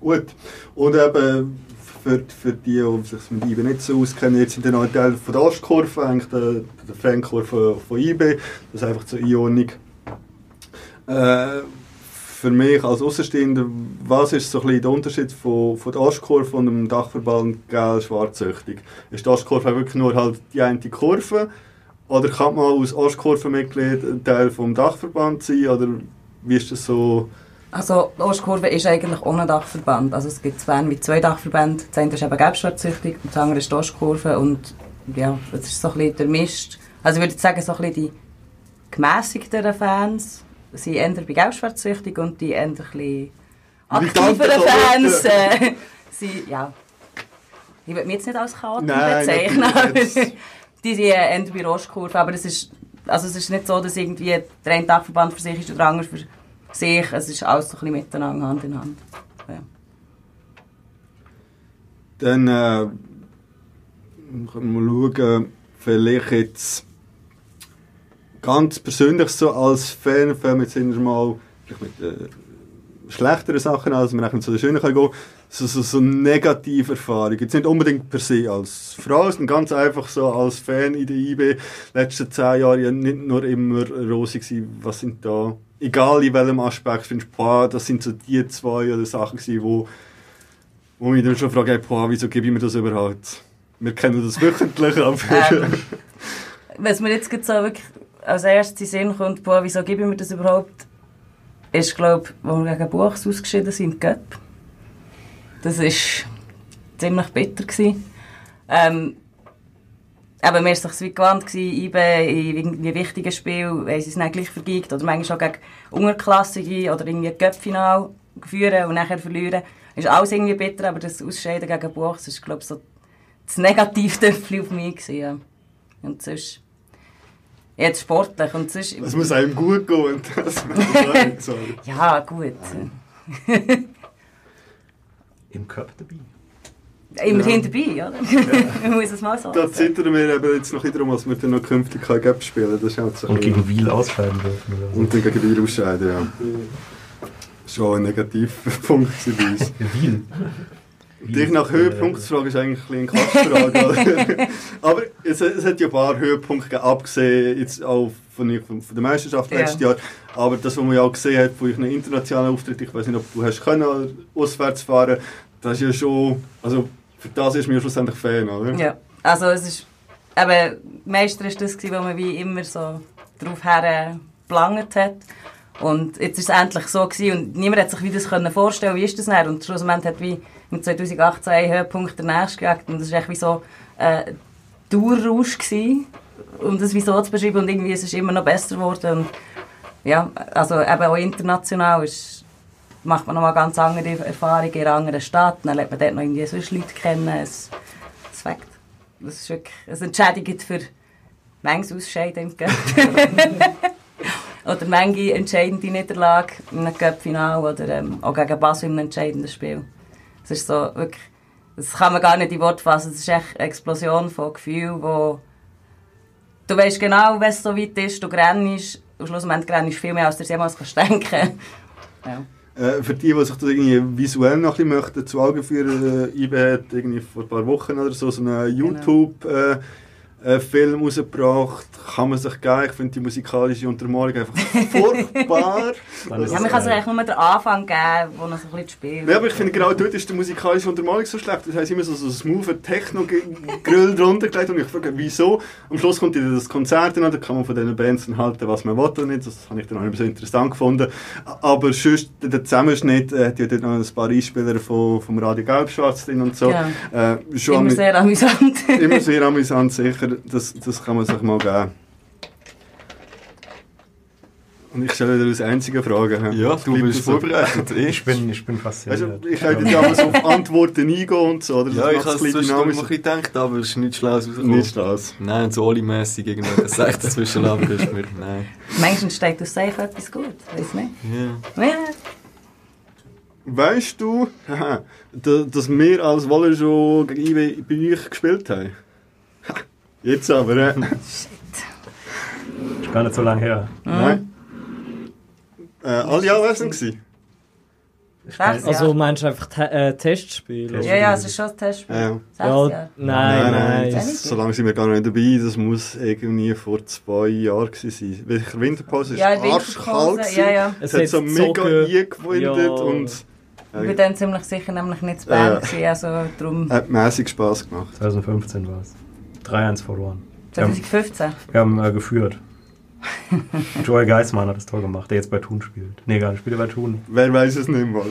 gut. Und eben für, für die, die sich mit IB nicht so auskennen, jetzt sind dann auch Teil von der Ostkurve, eigentlich der, der Fankurve von IB. Das ist einfach zur Einordnung. Äh, für mich als Außenstehender, was ist so ein der Unterschied von, von der Ostkurve und dem Dachverband Gel-Schwarzsüchtig? Ist die Ostkurve wirklich nur halt die eine Kurve? Oder kann man als Ostkurve-Mitglied ein Teil vom Dachverband sein? Oder wie ist das so? Also die Ostkurve ist eigentlich ohne Dachverband. Also es gibt Bern mit zwei Dachverbänden. Das eine ist eben gelbschwarzsüchtig und das andere ist die Ostkurve. Und ja, es ist so ein bisschen durchmischt. Also ich würde sagen, so ein bisschen die gemässigteren Fans sind eher bei gelbschwarzsüchtig und die eher ein bisschen aktiveren Fans äh, sind, ja... Ich würde mich jetzt nicht als Nein, bezeichnen, die sind eher bei der Ostkurve. Aber es ist, also es ist nicht so, dass irgendwie der eine Dachverband für sich ist und der andere für sich. Es ist alles so ein bisschen miteinander, Hand in Hand. Ja. Dann äh, können wir schauen, vielleicht jetzt ganz persönlich so als Fan, fangen wir jetzt mal vielleicht mit äh, schlechteren Sachen als wir zu den schönen können gehen so, so, so negative Erfahrungen. Jetzt nicht unbedingt per se als Frau, sondern ganz einfach so als Fan in der IB. Letzten zehn Jahre ja nicht nur immer rosig gewesen. Was sind da, egal in welchem Aspekt, findest du, boah, das sind so die zwei oder Sachen gewesen, wo wo mich dann schon frage, boah, wieso gebe ich mir das überhaupt? Wir kennen das wöchentlich, aber... Ähm, Was mir jetzt so wirklich als erstes in Sinn kommt, boah, wieso gebe ich mir das überhaupt, ist, glaube ich, wo wir gegen Buchs ausgeschieden sind, Göpp. Das war ziemlich bitter. Gewesen. Ähm, aber mir war es wie gewandt, IBE in irgendwie wichtigen Spielen, weil sie es nicht gleich vergeigt. Oder manchmal auch gegen Unterklassige oder irgendwie Göpp-Final führen und nachher verlieren. Ist alles irgendwie bitter, aber das Ausscheiden gegen Buchs ist, glaube ich, so das Negativtöpfchen auf mich gewesen, ja. Und sonst... Jetzt sportlich und sonst... Es muss einem gut gehen und das sagen. sorry. Ja, gut. Im Cup dabei. Immerhin dabei, oder? Man muss es mal so Da zittern wir eben jetzt noch darum, was wir dann noch künftig Gap spielen. Das ist halt so Und gegen Wiel ausscheiden dürfen. Oder so. Und dann gegen Wiel ausscheiden, ja. Schon ein Negativpunkt gewesen bei uns. Wiel. Dich nach Höhepunkt zu fragen, ist eigentlich ein bisschen eine Quatschfrage. Aber es, es hat ja ein paar Höhepunkte gegeben, abgesehen jetzt auch von, von, von der Meisterschaft Ja. letztes Jahr. Aber das, was man ja auch gesehen hat von euren internationalen Auftritt, ich weiß nicht, ob du hast können auswärts fahren, das ist ja schon, also für das ist man ja schlussendlich Fan, oder? Ja, also es ist, eben, Meister ist das gewesen, wo man wie immer so drauf her gelangt hat. Und jetzt ist es endlich so gewesen und niemand hat sich wie das können vorstellen, wie ist das dann? Und schlussendlich hat wie im 2018 ein Höhepunkt der nächste gekriegt und das war echt wie so äh, Dauerrausch gewesen, um das wie so zu beschreiben und irgendwie ist es immer noch besser geworden und ja, also eben auch international ist, macht man nochmal ganz andere Erfahrungen in einer anderen Stadt, dann lernt man dort noch irgendwie sonst Leute kennen, es, es fängt. Das ist wirklich, es entschädigt für manches Ausscheiden im Cup. oder manche entscheidende Niederlage in einem Cup-Final oder ähm, auch gegen Basel in einem entscheidenden Spiel. Es ist so wirklich, das kann man gar nicht in Worte fassen, es ist echt eine Explosion von Gefühlen, wo du weißt genau, wenn es so weit ist, du grennst, und schlussendlich grennst viel mehr, als du dir jemals kannst denken. Ja. Äh, für die, die sich das irgendwie visuell noch ein bisschen möchten, zu Augen führen, äh, IBE hat irgendwie vor ein paar Wochen oder so, so einen YouTube äh, äh, Film rausgebracht, kann man sich geben. Ich finde die musikalische Untermalung einfach furchtbar. ja, man kann sich eigentlich nur den Anfang geben, wo noch so ein bisschen spielt. Ja, aber ich finde genau dort ist die musikalische Untermalung so schlecht. Das heißt immer so, so smooth Techno-Grill drunter gelegt und ich frage, wieso? Am Schluss kommt dann das Konzert an, da kann man von diesen Bands dann halten, was man will oder nicht. Das habe ich dann auch nicht so interessant gefunden. Aber sonst, der Zusammenschnitt äh, hat ja dort noch ein paar Einspieler von, vom Radio Gelb-Schwarz drin und so. Ja. Äh, schon Immer sehr amüsant. immer sehr amüsant, sicher. Das, das kann man sich mal geben. Und ich stelle dir als einzige Frage. Ja, du bist vorbereitet. Ich bin, ich bin fasziniert. Also, ich hätte damals auf Antworten eingehen und so. Oder? Das Ja, ich habe ein es bisschen zwischendurch ein bisschen gedacht, aber es ist nichts Schlaues rausgekommen. Nichts Schlaues. Nein, so Oli-mässig irgendwas sagt dazwischen aber ist mir, nein. Manchmal steht aus safe etwas gut, weiß nicht. Ja. Ja. Weißt du, dass wir als Waller schon gegen IW bei euch gespielt haben? Jetzt aber, äh. Ist gar nicht so lange her. Nein. Äh, alle anwesend gewesen? Sechs. Also meinst du einfach te äh, Testspiel? Ja, ja, es ist schon ein Testspiel. Ja. Sechs Ja, Jahre. nein, nein. Das, so lange sind wir gar nicht dabei. Das muss irgendwie vor zwei Jahren sein. Welcher Winterpause? Es Ja, in arschkalt. Ja, ja. Es, Es hat so mega eingewindet Ja. und Ich bin dann ziemlich sicher nämlich nicht zu Ja. Bern gewesen, also darum hat mäßig Spass gemacht. 2015 war es. 3-1 verloren. Wir haben, 2015. wir haben äh, geführt. Joel Geismann hat das Tor gemacht, der jetzt bei Thun spielt. Nee, gar nicht, spielt er bei Thun. Wer weiß es nicht mehr?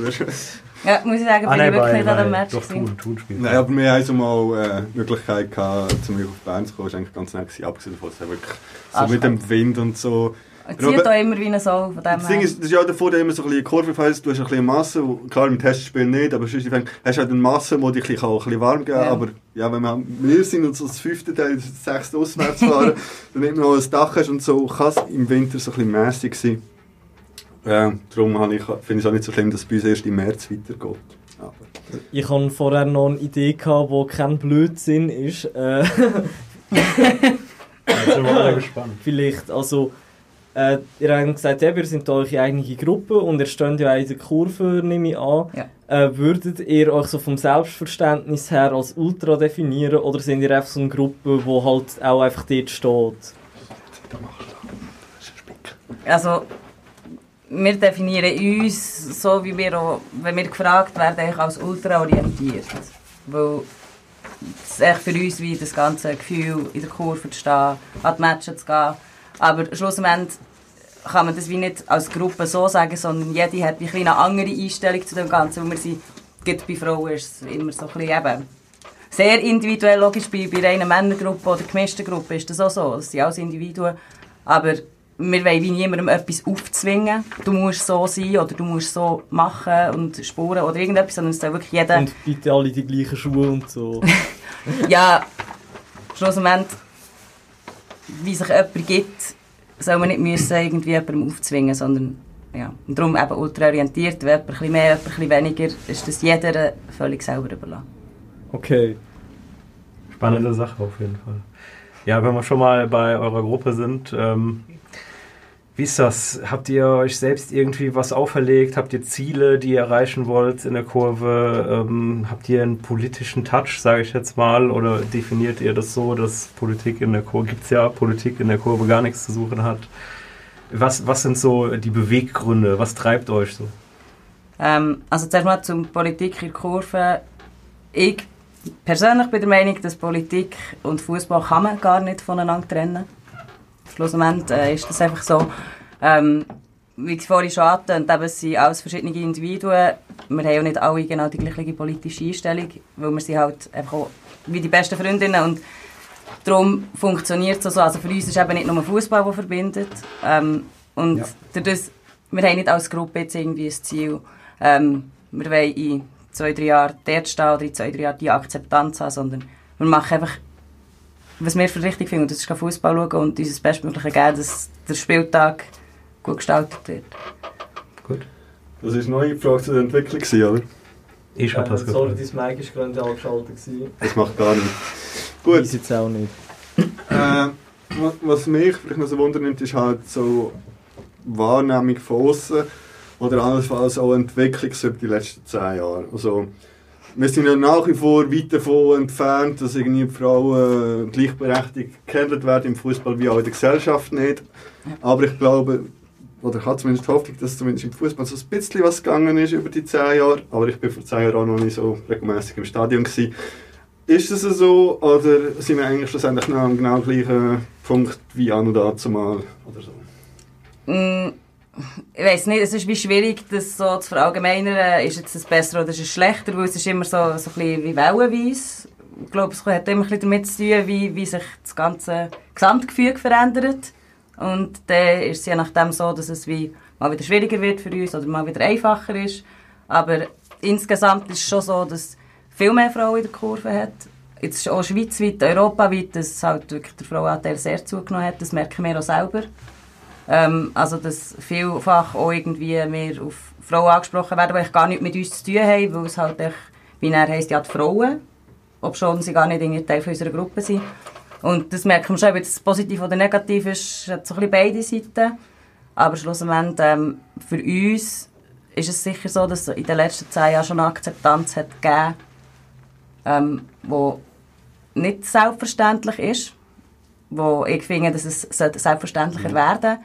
Ja, muss ich sagen, bin Ah, nein, ich wirklich bei, nicht an bei, dem Match doch. Thun, Thun spielt. Nein, aber wir haben so mal äh, die Möglichkeit gehabt, zu mir auf Bern zu kommen. Das war eigentlich ganz nett, gewesen, abgesehen davon, dass es wirklich so Ah, mit dem Wind und so... Es zieht da immer wie eine Sau von dem Das Ding ist, das ist ja davor immer so ein bisschen Kurve, weißt, du hast ein bisschen Masse, klar im Testspiel nicht, aber sonst hast du halt eine Masse, die dich ein bisschen, auch ein bisschen warm geben kann. Ja. Aber ja, wenn wir, wir sind und so das fünfte Teil, das sechste auswärts fahren, dann nicht noch ein Dach hast und so, kann es im Winter so ein bisschen mässig sein. Ja, darum finde ich es auch nicht so schlimm, dass es bei uns erst im März weitergeht. Aber, Ich hatte vorher noch eine Idee, gehabt, die kein Blödsinn ist. Äh, Jetzt sind wir alle gespannt. Vielleicht, also, äh, ihr habt gesagt, ja, wir sind da eure eigene Gruppe und ihr steht ja auch in der Kurve, nehme ich an. Ja. Äh, würdet ihr euch so vom Selbstverständnis her als Ultra definieren oder sind ihr einfach so eine Gruppe, die halt auch einfach dort steht? Also, wir definieren uns so, wie wir auch, wenn wir gefragt werden, eigentlich als ultra orientiert. Weil es ist echt für uns wie das ganze Gefühl, in der Kurve zu stehen, an die Matches zu gehen. Aber schlussendlich kann man das wie nicht als Gruppe so sagen, sondern jede hat ein eine andere Einstellung zu dem Ganzen, weil wir sind, gerade bei Frauen ist es immer so ein bisschen eben sehr individuell, logisch, bei, bei einer Männergruppe oder gemischten Gruppe ist das auch so, das sind alles Individuen, aber wir wollen wie niemandem etwas aufzwingen, du musst so sein oder du musst so machen und spuren oder irgendetwas, sondern es soll wirklich jeder... Und bitte alle die gleichen Schuhe und so. ja, schlussendlich, wie sich jemand gibt, soll man nicht müssen irgendwie jemandem aufzwingen, sondern ja, und darum eben ultraorientiert, wenn jemand ein bisschen mehr, jemand ein bisschen weniger, ist das jeder völlig selber überlassen. Okay. Spannende Sache auf jeden Fall. Ja, wenn wir schon mal bei eurer Gruppe sind, ähm, wie ist das? Habt ihr euch selbst irgendwie was auferlegt? Habt ihr Ziele, die ihr erreichen wollt in der Kurve? Ähm, habt ihr einen politischen Touch, sage ich jetzt mal? Oder definiert ihr das so, dass Politik in der Kurve, gibt es ja Politik in der Kurve gar nichts zu suchen hat? Was, was sind so die Beweggründe? Was treibt euch so? Ähm, also zuerst mal zum Politik in der Kurve. Ich persönlich bin der Meinung, dass Politik und Fußball kann man gar nicht voneinander trennen. Schlussendlich äh, ist das einfach so. Ähm, wie ich vorhin schon hatte, eben, es sind alles verschiedene Individuen. Wir haben auch nicht alle genau die gleiche politische Einstellung, weil wir sind halt einfach auch wie die besten Freundinnen und darum funktioniert es so. Also für uns ist eben nicht nur Fußball, der verbindet. Ähm, und Ja. durch das, wir haben nicht als Gruppe jetzt irgendwie ein Ziel, ähm, wir wollen in zwei, drei Jahren dort stehen oder in zwei, drei Jahren die Akzeptanz haben, sondern wir machen einfach, was wir für richtig finden, und das ist Fußball schauen und uns das Bestmögliche geben, dass der Spieltag gut gestaltet wird. Das war eine neue Frage zur Entwicklung, gewesen, oder? Ich Äh, sorry, dein Mic war gerade angeschaltet. Das macht gar nichts. Gut. Ich jetzt auch nicht. Äh, wa- was mich vielleicht noch so wundernimmt, ist halt so Wahrnehmung von außen oder allenfalls auch Entwicklung über die letzten zehn Jahre. Also, wir sind ja nach wie vor weit davon entfernt, dass irgendwie Frauen äh, gleichberechtigt gehandelt werden im Fußball wie auch in der Gesellschaft nicht. Aber ich glaube, oder ich habe zumindest Hoffnung, dass zumindest im Fußball so ein bisschen was gegangen ist über die zehn Jahre. Aber ich bin vor zehn Jahren auch noch nicht so regelmäßig im Stadion gewesen. Ist es so oder sind wir eigentlich schlussendlich noch am genau gleichen Punkt wie an und dazu mal oder so? Mm, ich weiß nicht, es ist wie schwierig, das so zu verallgemeinern. Ist jetzt das besser oder ist es schlechter? Weil es ist immer so, so ein bisschen wie wellenweise. Ich glaube, es hat immer damit zu tun, wie, wie sich das ganze Gesamtgefüge verändert. Und dann ist es je nachdem so, dass es wie mal wieder schwieriger wird für uns oder mal wieder einfacher ist. Aber insgesamt ist es schon so, dass viel mehr Frauen in der Kurve hat. Jetzt auch schweizweit, europaweit, dass halt wirklich der Frauenanteil sehr zugenommen hat. Das merken wir auch selber. Ähm, also, dass vielfach auch irgendwie wir auf Frauen angesprochen werden, die gar nichts mit uns zu tun haben, weil es halt echt, wie er heisst, ja, die Frauen, obwohl sie gar nicht irgendwie Teil unserer Gruppe sind. Und das merken wir schon, ob jetzt positiv oder negativ ist, hat so ein bisschen beide Seiten. Aber schlussendlich, ähm, für uns ist es sicher so, dass es in den letzten zehn Jahren schon eine Akzeptanz hat gegeben, ähm, wo nicht selbstverständlich ist, wo ich finde, dass es selbstverständlicher werden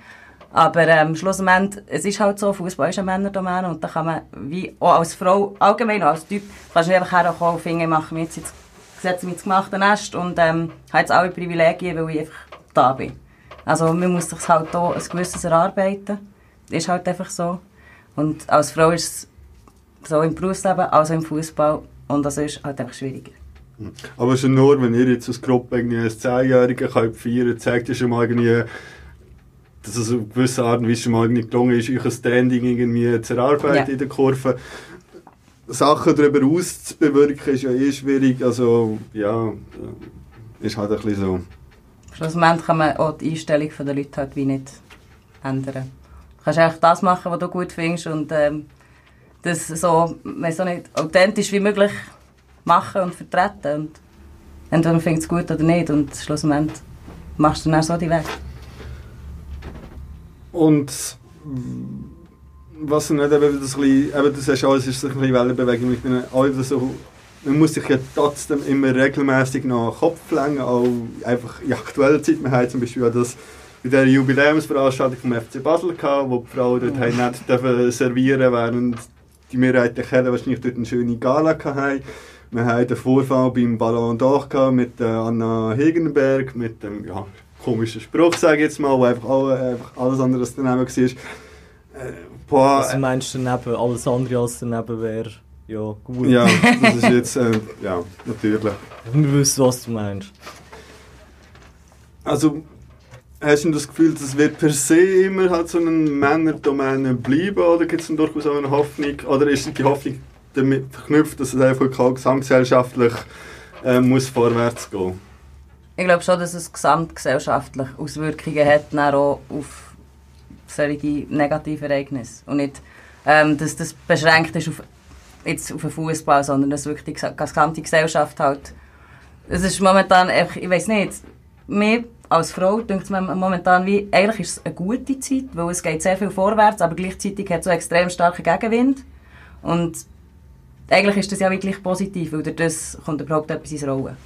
aber ähm, schlussendlich, es ist halt so, Fußball ist eine Männerdomäne und da kann man, wie auch als Frau, allgemein auch als Typ, kannst du nicht einfach herkommen und finden, ich mache mir jetzt, jetzt setze mich ins gemachte Nest und ähm, habe jetzt alle Privilegien, weil ich einfach da bin. Also man muss sich halt hier ein gewisses erarbeiten. Ist halt einfach so. Und als Frau ist es so im Berufsleben, also im Fußball und das ist halt einfach schwieriger. Aber schon nur, wenn ihr jetzt als Gruppe irgendwie als Zehnjährige könnt feiern zeigt ihr schon mal irgendwie, dass es auf gewisse Art und Weise schon mal irgendwie gelungen ist, euch ein Standing irgendwie zu erarbeiten Ja. in der Kurve. Sachen darüber auszubewirken ist ja eh schwierig, also ja, äh, ist halt ein bisschen so. Schlussendlich kann man auch die Einstellung der Leute halt wie nicht ändern. Du kannst eigentlich das machen, was du gut findest und ähm, das so, auch nicht, authentisch wie möglich machen und vertreten. Und entweder man findet es gut oder nicht und schlussendlich machst du dann auch so die Weg. Und was nicht eben das bisschen, eben das hast alles, ist so ein Wellenbewegung. Ich wieder so, man muss sich ja trotzdem immer regelmäßig nach Kopf lenken, auch einfach in aktueller Zeit. Wir haben zum Beispiel das bei der Jubiläumsveranstaltung vom FC Basel gehabt, wo die Frauen dort haben nicht servieren während die Mehrheit der Keller wahrscheinlich dort eine schöne Gala hatten. Wir haben den Vorfall beim Ballon d'Or mit der Anna Hegenberg, mit dem ja, komischen Spruch, sage ich jetzt mal, wo einfach, alle, einfach alles andere als daneben war. Äh, boah, Was meinst du daneben? Alles andere als daneben wäre ja gut. ja, das ist jetzt, äh, ja, natürlich. Wir wissen, was du meinst. Also, hast du das Gefühl, das wird per se immer halt so eine Männerdomäne bleiben oder gibt es durchaus auch eine Hoffnung? Oder ist die Hoffnung damit verknüpft, dass es einfach gesamtgesellschaftlich äh, muss vorwärts gehen Ich glaube schon, dass es gesamtgesellschaftlich Auswirkungen hat, auch auf solche negative Ereignisse. Und nicht, ähm, dass das beschränkt ist auf, jetzt auf den Fußball, sondern dass wirklich die gesa- gesamte Gesellschaft halt. Es ist momentan, ich weiß nicht, mir als Frau denkt mir momentan wie, eigentlich ist es eine gute Zeit, weil es geht sehr viel vorwärts, aber gleichzeitig hat es so extrem starken Gegenwind. Und eigentlich ist das ja wirklich positiv, weil durch das kommt überhaupt etwas ins Rollen.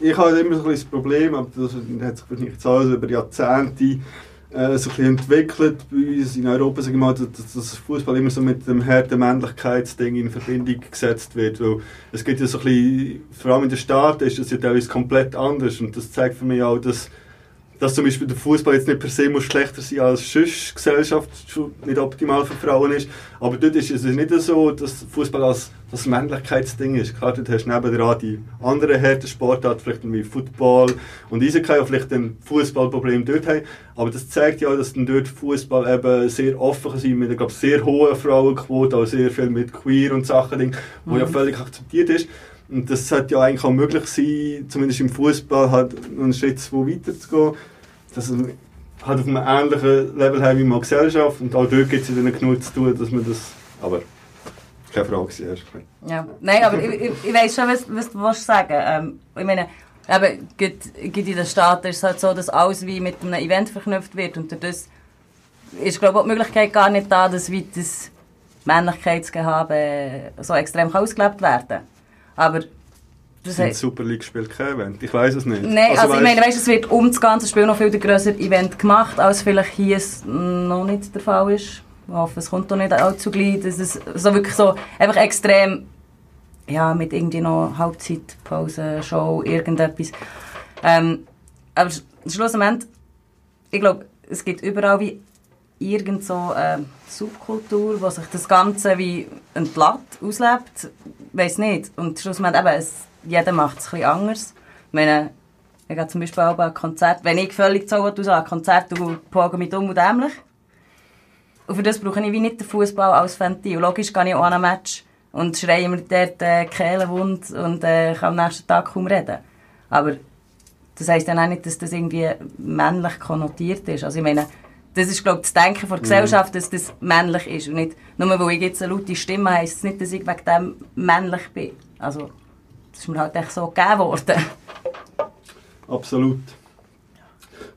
Ich habe immer so ein das Problem, aber das hat sich wahrscheinlich jetzt alles über Jahrzehnte äh, so ein entwickelt bei uns in Europa, sage mal, dass, dass Fußball immer so mit dem harten Männlichkeitsding in Verbindung gesetzt wird, weil es gibt ja so ein bisschen, vor allem in den Staaten ist das ja teilweise komplett anders und das zeigt für mich auch, dass dass zum Beispiel der Fußball jetzt nicht per se muss schlechter sein als sonst Gesellschaft nicht optimal für Frauen ist. Aber dort ist es nicht so, dass Fußball als das Männlichkeitsding ist. Klar, dort hast du nebenan die anderen harten Sportarten, vielleicht wie Football und Eishockey, die vielleicht ein Fußballproblem dort haben. Aber das zeigt ja, dass dann dort Fußball eben sehr offen sein mit einer sehr hohen Frauenquote, auch sehr viel mit Queer und Sachen, wo ja Mhm. völlig akzeptiert ist. Und das sollte ja eigentlich auch möglich sein, zumindest im Fußball halt einen Schritt zu weiter zu gehen. Dass wir halt auf einem ähnlichen Level haben wie mal Gesellschaft. Und auch dort gibt es dann genug zu tun, dass man das. Aber keine Frage sie erst. Ja. Nein, aber ich, ich, ich weiss schon, was, was du sagen ähm, Ich meine, eben, gerade in den Staaten ist es halt so, dass alles wie mit einem Event verknüpft wird. Und das ist, glaube ich, die Möglichkeit gar nicht da, dass das Männlichkeitsgehabe so extrem ausgelebt werden kann. Aber das heißt, Super League spielt kein Event. Ich weiß es nicht. Nein, also, ich weißt- meine, weißt, es wird um das ganze Spiel noch viel grösser Event gemacht, als vielleicht hier es noch nicht der Fall ist. Ich hoffe, es kommt doch nicht allzu gleich. Das ist so wirklich so einfach extrem, ja, mit irgendwie noch Halbzeit, Pause, Show, irgendetwas. Ähm, aber sch- schlussendlich, ich glaube, es gibt überall wie irgend so ähm, Subkultur, wo sich das Ganze wie entlädt, auslebt, weiß nicht. Und schlussendlich eben, es, jeder macht es ein bisschen anders. Ich meine, ich gehe zum Beispiel auch an ein Konzert, wenn ich völlig so aus ein Konzert und poge mich dumm und dämlich. Und für das brauche ich wie nicht den Fußball als Ventil. Logisch gehe ich auch an ein Match und schreie mir dort äh, Kehlenwund und äh, kann am nächsten Tag kaum reden. Aber das heisst dann auch nicht, dass das irgendwie männlich konnotiert ist. Also ich meine, das ist, glaube ich, das Denken der Gesellschaft, dass das männlich ist. Und nicht, nur weil ich jetzt eine laute Stimme heisst es nicht, dass ich wegen dem männlich bin. Also, das ist mir halt echt so gegeben worden. Absolut.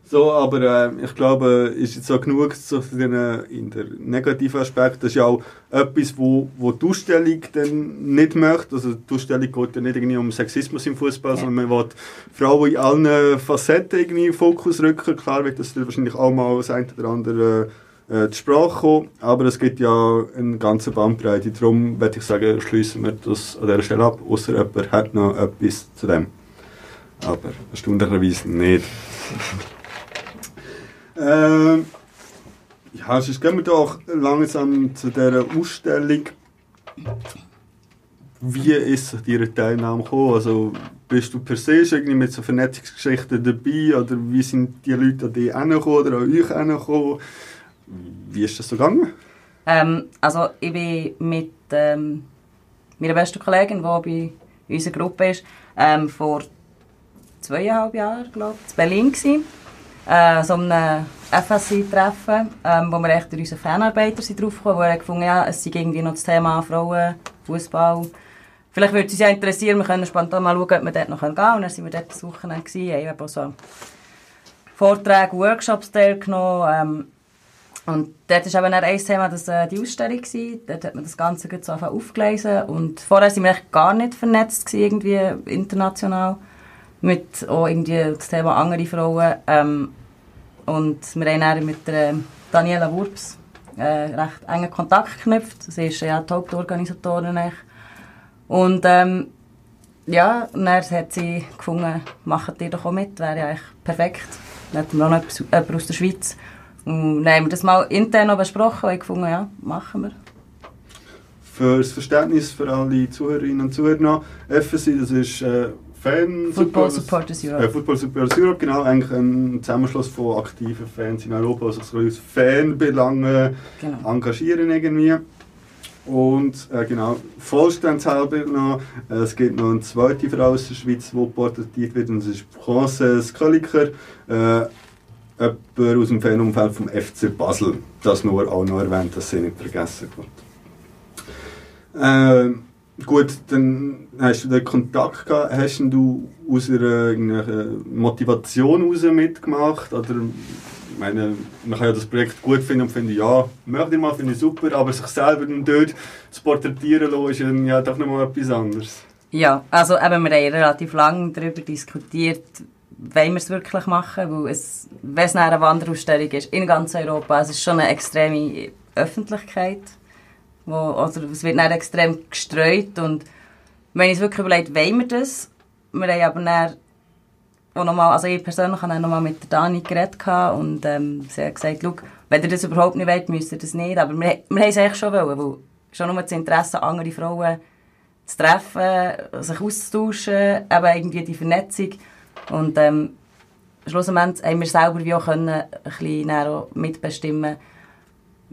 So, aber äh, ich glaube, ist jetzt auch genug zu den, in der negativen Aspekt. Das ist ja auch etwas, wo, wo die Ausstellung dann nicht möchte. Also die Ausstellung geht ja nicht irgendwie um Sexismus im Fußball, sondern man will Frauen in allen Facetten irgendwie in den Fokus rücken. Klar wird das wahrscheinlich auch mal das eine oder andere äh, zur Sprache kommen, aber es gibt ja eine ganze Bandbreite. Darum würde ich sagen, schließen wir das an dieser Stelle ab, außer jemand hat noch etwas zu dem. Aber erstaunlicherweise nicht. ähm, ja, sonst gehen wir doch langsam zu dieser Ausstellung. Wie ist Ihre Teilnahme gekommen? Also, bist du per se schon irgendwie mit so Vernetzungsgeschichten dabei? Oder wie sind die Leute an dich hergekommen oder an euch hergekommen? Wie ist das so gegangen? Ähm, also ich bin mit ähm, meiner besten Kollegin, die bei unserer Gruppe ist, ähm, vor zweieinhalb Jahren, glaube ich, in Berlin gewesen. Äh, so einem FSI-Treffen, ähm, wo wir echt durch unsere Fanarbeiter sind draufgekommen, wo wir gefunden ja, es sei irgendwie noch das Thema Frauen, Fußball. Vielleicht würde es uns ja interessieren, wir können spontan mal schauen, ob wir dort noch gehen können. Und dann sind wir dort das Wochenende gewesen, haben eben so Vorträge, Workshops teilgenommen. Ähm, und dort war eben dann ein Thema das, äh, die Ausstellung. Gewesen. Dort hat man das Ganze so aufgelesen. Und vorher waren wir echt gar nicht vernetzt, gewesen, irgendwie international. Mit auch irgendwie das Thema andere Frauen. Ähm, und wir haben dann mit der Daniela Wurps äh, recht engen Kontakt geknüpft. Sie ist ja die Hauptorganisatorin. Und ähm, ja, dann hat sie gefunden, macht ihr doch auch mit, wäre ja eigentlich perfekt. Dann hatten wir auch noch jemanden aus der Schweiz. Und dann haben wir das mal intern noch besprochen und gefunden, ja, machen wir. Für das Verständnis für alle Zuhörerinnen und Zuhörer FSI, das ist äh, Fan Football Supporters Europe. Äh, Football Supporters Europe, genau, eigentlich ein Zusammenschluss von aktiven Fans in Europa, die sich aus Fanbelangen Genau. engagieren irgendwie. Und äh, genau, vollständshalber noch, äh, es gibt noch eine zweite Frau aus der Schweiz, die porträtiert wird, und das ist Frances Kölliker, äh, jemand aus dem Fanumfeld vom FC Basel. Das nur auch noch erwähnt, dass sie nicht vergessen wird. Ähm, gut, dann hast du den Kontakt gehabt. Hast du aus einer Motivation heraus mitgemacht? Oder, ich meine, man kann ja das Projekt gut finden und finden, ja, möchte ich mal, finde ich super, aber sich selber dann dort zu porträtieren lassen, ist dann ja doch nochmal etwas anderes. Ja, also eben, wir haben relativ lange darüber diskutiert, wollen wir es wirklich machen, weil es, wenn es eine Wanderausstellung ist, in ganz Europa, es ist schon eine extreme Öffentlichkeit, wo, oder es wird dann extrem gestreut und wenn ich es wirklich überlegt, wollen wir das? Wir haben aber dann auch noch mal, also ich persönlich habe noch mal mit der Dani geredet und ähm, sie hat gesagt, wenn ihr das überhaupt nicht wollt, müsst ihr das nicht. Aber wir, wir haben es eigentlich schon wollen, weil schon nur das Interesse, andere Frauen zu treffen, sich auszutauschen, eben irgendwie die Vernetzung. Und ähm, schlussendlich haben wir selber wie auch können, ein bisschen mitbestimmen,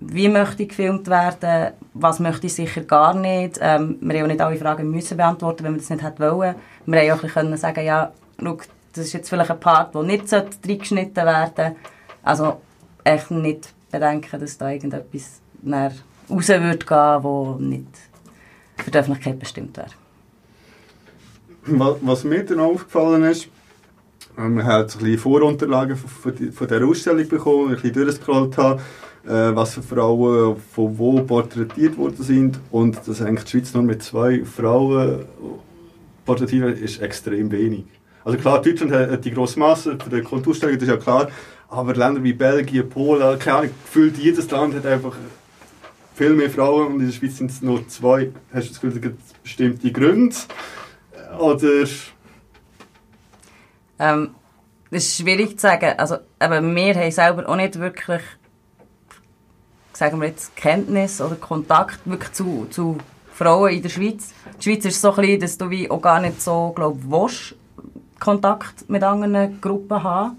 wie möchte ich gefilmt werden, was möchte ich sicher gar nicht. Ähm, wir haben auch nicht alle Fragen müssen beantworten, wenn wir das nicht hätten wollen. Wir haben auch ein können sagen, ja, schau, das ist jetzt vielleicht ein Part, der nicht reingeschnitten werden sollte. Also echt nicht bedenken, dass da irgendetwas raus würde gehen, wo nicht für die Öffentlichkeit bestimmt wäre. Was, mir dann aufgefallen ist, wir haben so ein bisschen Vorunterlagen von, von, die- von dieser Ausstellung bekommen, ein bisschen durchgescrollt haben, was für Frauen von wo porträtiert worden sind und dass eigentlich die Schweiz nur mit zwei Frauen porträtiert wird, ist extrem wenig. Also klar, Deutschland hat die grosse Masse für die Kulturausstellung, das ist ja klar, aber Länder wie Belgien, Polen, keine Ahnung, gefühlt jedes Land hat einfach viel mehr Frauen und in der Schweiz sind es nur zwei. Hast du das Gefühl, da gibt es bestimmte Gründe? Oder... Ähm, das ist schwierig zu sagen. Also, eben, wir haben selber auch nicht wirklich, sagen wir jetzt, Kenntnis oder Kontakt wirklich zu, zu Frauen in der Schweiz. Die Schweiz ist so klein, dass du wie auch gar nicht so, glaube willst, Kontakt mit anderen Gruppen haben.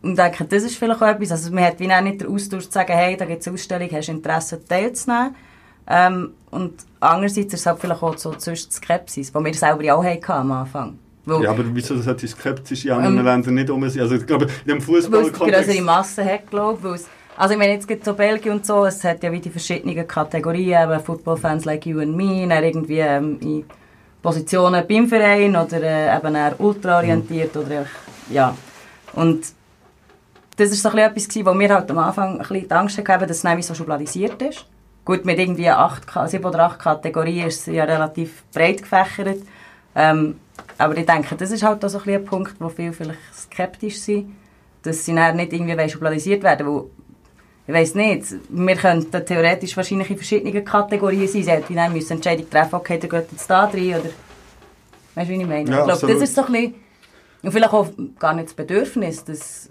Und ich denke, das ist vielleicht auch etwas. Also, man hat wie auch nicht den Austausch zu sagen, hey, da gibt es eine Ausstellung, hast du Interesse teilzunehmen? Ähm, und andererseits ist es halt vielleicht auch so zwischen Skepsis, die wir selber ja auch hatten am Anfang. Weil- Ja, aber wieso das hat die skeptisch in anderen Ähm, Ländern nicht um sich? Also ich glaube, in dem Weil es größere. Masse hat, glaube ich. Also ich meine, jetzt gibt es so Belgien und so, es hat ja wie die verschiedenen Kategorien, eben Football-Fans like you and me, dann irgendwie ähm, in Positionen beim Verein oder äh, eben eher ultraorientiert oder ja. Und das war so ein bisschen etwas, wo wir halt am Anfang ein bisschen die Angst hatten, dass es nämlich so schubladisiert ist. Gut, mit irgendwie acht, sieben oder acht Kategorien ist es ja relativ breit gefächert. Ähm, aber ich denke, das ist halt auch so ein, ein Punkt, wo viele vielleicht skeptisch sind, dass sie nicht irgendwie schubladisiert werden weil ich weiß nicht, wir könnten theoretisch wahrscheinlich in verschiedenen Kategorien sein. Sie hätten dann müssen Entscheidung treffen, okay, der geht jetzt da rein oder... Weißt du, wie ich meine? Ja, ich glaube, absolut. das ist so ein bisschen... Und vielleicht auch gar nicht das Bedürfnis, dass...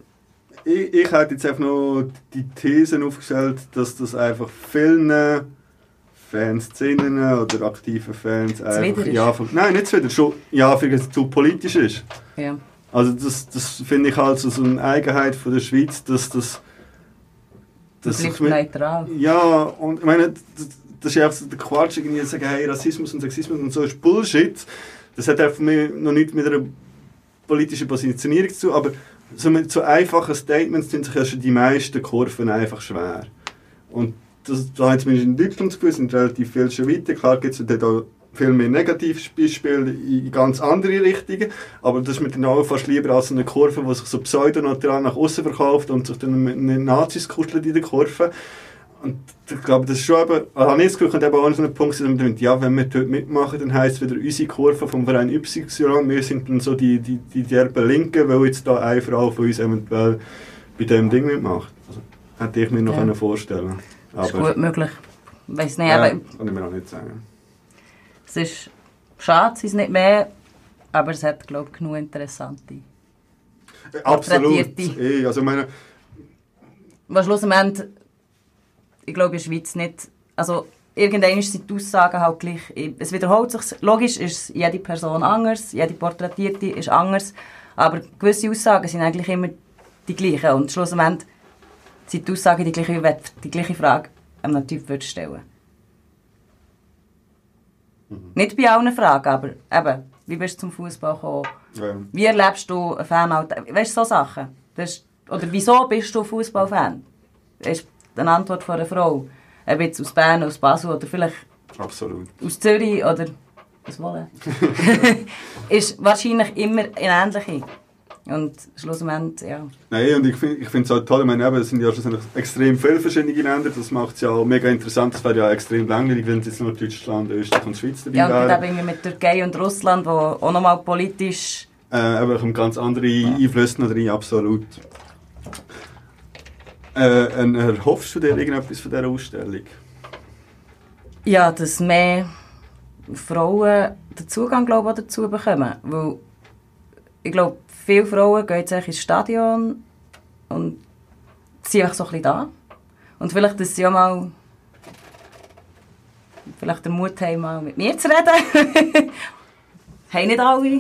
Ich, ich hätte jetzt einfach noch die These aufgestellt, dass das einfach vielen Fanszenen oder aktiven Fans einfach... Ja, von, nein, nicht wieder, schon ja, vielleicht zu politisch ist. Ja. Also das, das finde ich halt so so eine Eigenheit von der Schweiz, dass das... Das bleibt mit- neutral. Ja, und ich meine, das, das ist einfach so der Quatsch, irgendwie zu sagen, hey, Rassismus und Sexismus und so ist Bullshit. Das hat einfach für mich noch nichts mit einer politischen Positionierung zu tun, aber so mit so einfachen Statements tun sich ja schon die meisten Kurven einfach schwer. Und das, da habe ich zumindest in Deutschland das Gefühl, sind relativ viele schon weiter. Klar gibt es dort auch viel mehr Negativbeispiele in ganz andere Richtungen, aber das ist mir dann auch fast lieber als eine Kurve, die sich so pseudoneutral nach außen verkauft und sich dann mit den Nazis kuschelt in der Kurve. Und ich glaube, das ist schon eben, also habe ich das Gefühl, könnte eben auch so ein Punkt sein, dass man denkt, ja, wenn wir dort mitmachen, dann heisst es wieder, unsere Kurve vom Verein Y, wir sind dann so die, die, die derben Linken, weil jetzt da eine Frau von uns eventuell bei dem Ding mitmacht. Also, hätte ich mir noch Ja. können vorstellen Das ist gut möglich. Ich weiss nicht, ja, aber kann ich mir auch nicht sagen. Es ist schade, es ist nicht mehr, aber es hat, glaube ich, genug interessante. Absolut. Eh, also ich meine, Was schlussendlich, ich glaube, in der Schweiz nicht, also irgendwann sind die Aussagen halt gleich, es wiederholt sich, logisch ist jede Person anders, jede Porträtierte ist anders, aber gewisse Aussagen sind eigentlich immer die gleichen und schlussendlich sind die Aussagen die gleiche, die gleiche Frage einem Typ würdest stellen Nicht bei allen Fragen, aber eben, wie bist du zum Fußball gekommen? Ja. Wie erlebst du einen Fanalltag? Weißt du, so Sachen? Das oder wieso bist du Fußballfan? Das ist eine Antwort von einer Frau. Ob jetzt aus Bern, aus Basel oder vielleicht absolut. aus Zürich oder aus Wolle. ist wahrscheinlich immer eine ähnliche. Und schlussendlich, ja. Nein, und ich finde es auch toll, ich meine, eben, es sind ja schlussendlich extrem viele verschiedene Länder, das macht es ja auch mega interessant, es wäre ja extrem langweilig, wenn jetzt nur Deutschland, Österreich und Schweiz dabei Ja, und dann wären. irgendwie mit Türkei und Russland, wo auch nochmal politisch... Äh, aber kommt ganz andere Einflüsse noch rein, absolut. Äh, äh, erhoffst du dir irgendetwas von dieser Ausstellung? Ja, dass mehr Frauen den Zugang glaube ich, dazu bekommen. Weil ich glaube, viele Frauen gehen jetzt ins Stadion und sind einfach so ein bisschen da. Und vielleicht, dass sie auch mal vielleicht den Mut haben, mal mit mir zu reden. haben nicht alle.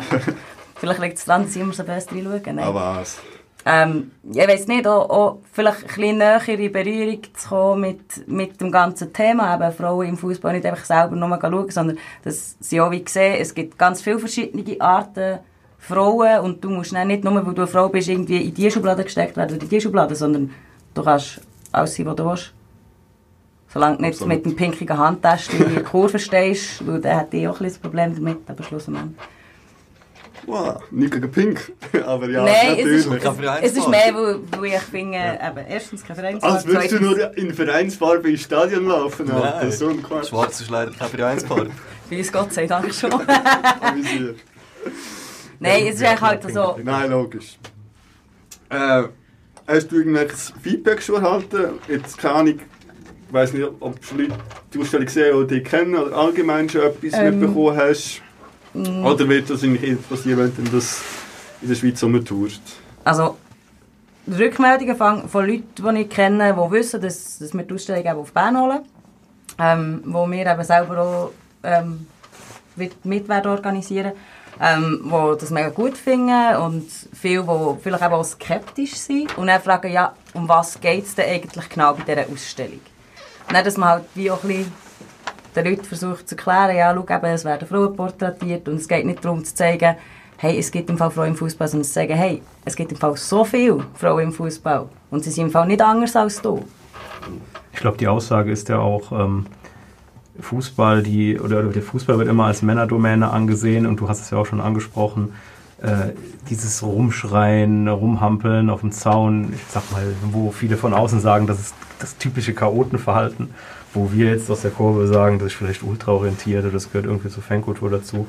vielleicht liegt es daran, dass sie immer so best reinschauen. Nein. Aber was? Ähm, ich weiß nicht, auch, auch vielleicht ein bisschen näher in Berührung zu kommen mit, mit dem ganzen Thema. Eben Frauen im Fußball nicht einfach selber nur schauen, sondern dass sie auch wie sehen, es gibt ganz viele verschiedene Arten Frauen und du musst dann nicht nur, weil du eine Frau bist, irgendwie in die Schublade gesteckt werden oder in die Schublade, sondern du kannst alles sein, was du willst. Solange du nicht Absolut. mit dem pinkigen Handtäschchen in die Kurve stehst, weil dann hätte ich auch ein bisschen Problem damit, aber schlussendlich. Wow, nicht gegen Pink. Aber ja, Nein, es natürlich. ist, es, es ist mehr, weil, weil ich finde, eben, erstens kein Vereinsfarbe, Als würdest du nur in Vereinsfarbe ins Stadion laufen, Alter. Nein. So ein Quatsch. Schwarz ist leider kein Vereinsfarbe. Bei uns Gott sei Dank schon. Nein, es ist eigentlich halt so... Nein, logisch. Äh, hast du irgendwelches Feedback schon erhalten? Jetzt keine Ahnung, ich weiss nicht, ob du Leute die Ausstellung gesehen oder die kennen oder allgemein schon etwas Ähm, mitbekommen hast. mm. Oder wird das eigentlich erst passieren, wenn du das in der Schweiz rumtourst? Also, die Rückmeldungen von, Leuten, die ich kenne, die wissen, dass, dass wir die Ausstellung eben auf Bern holen. Ähm, wo wir eben selber auch ähm, mit, mit organisieren ähm, die das mega gut finden und viele, die vielleicht auch skeptisch sind und dann fragen, ja, um was geht es denn eigentlich genau bei dieser Ausstellung? Und dann, dass man halt wie auch ein bisschen den Leuten versucht zu erklären, ja, schau, eben, es werden Frauen porträtiert und es geht nicht darum zu zeigen, hey, es gibt im Fall Frauen im Fußball, sondern zu sagen, hey, es gibt im Fall so viele Frauen im Fußball und sie sind im Fall nicht anders als du. Ich glaube, die Aussage ist ja auch, ähm, Fußball, die, oder der Fußball wird immer als Männerdomäne angesehen und du hast es ja auch schon angesprochen, äh, dieses Rumschreien, Rumhampeln auf dem Zaun, ich sag mal, wo viele von außen sagen, das ist das typische Chaotenverhalten, wo wir jetzt aus der Kurve sagen, das ist vielleicht ultraorientiert oder das gehört irgendwie zur Fankultur dazu.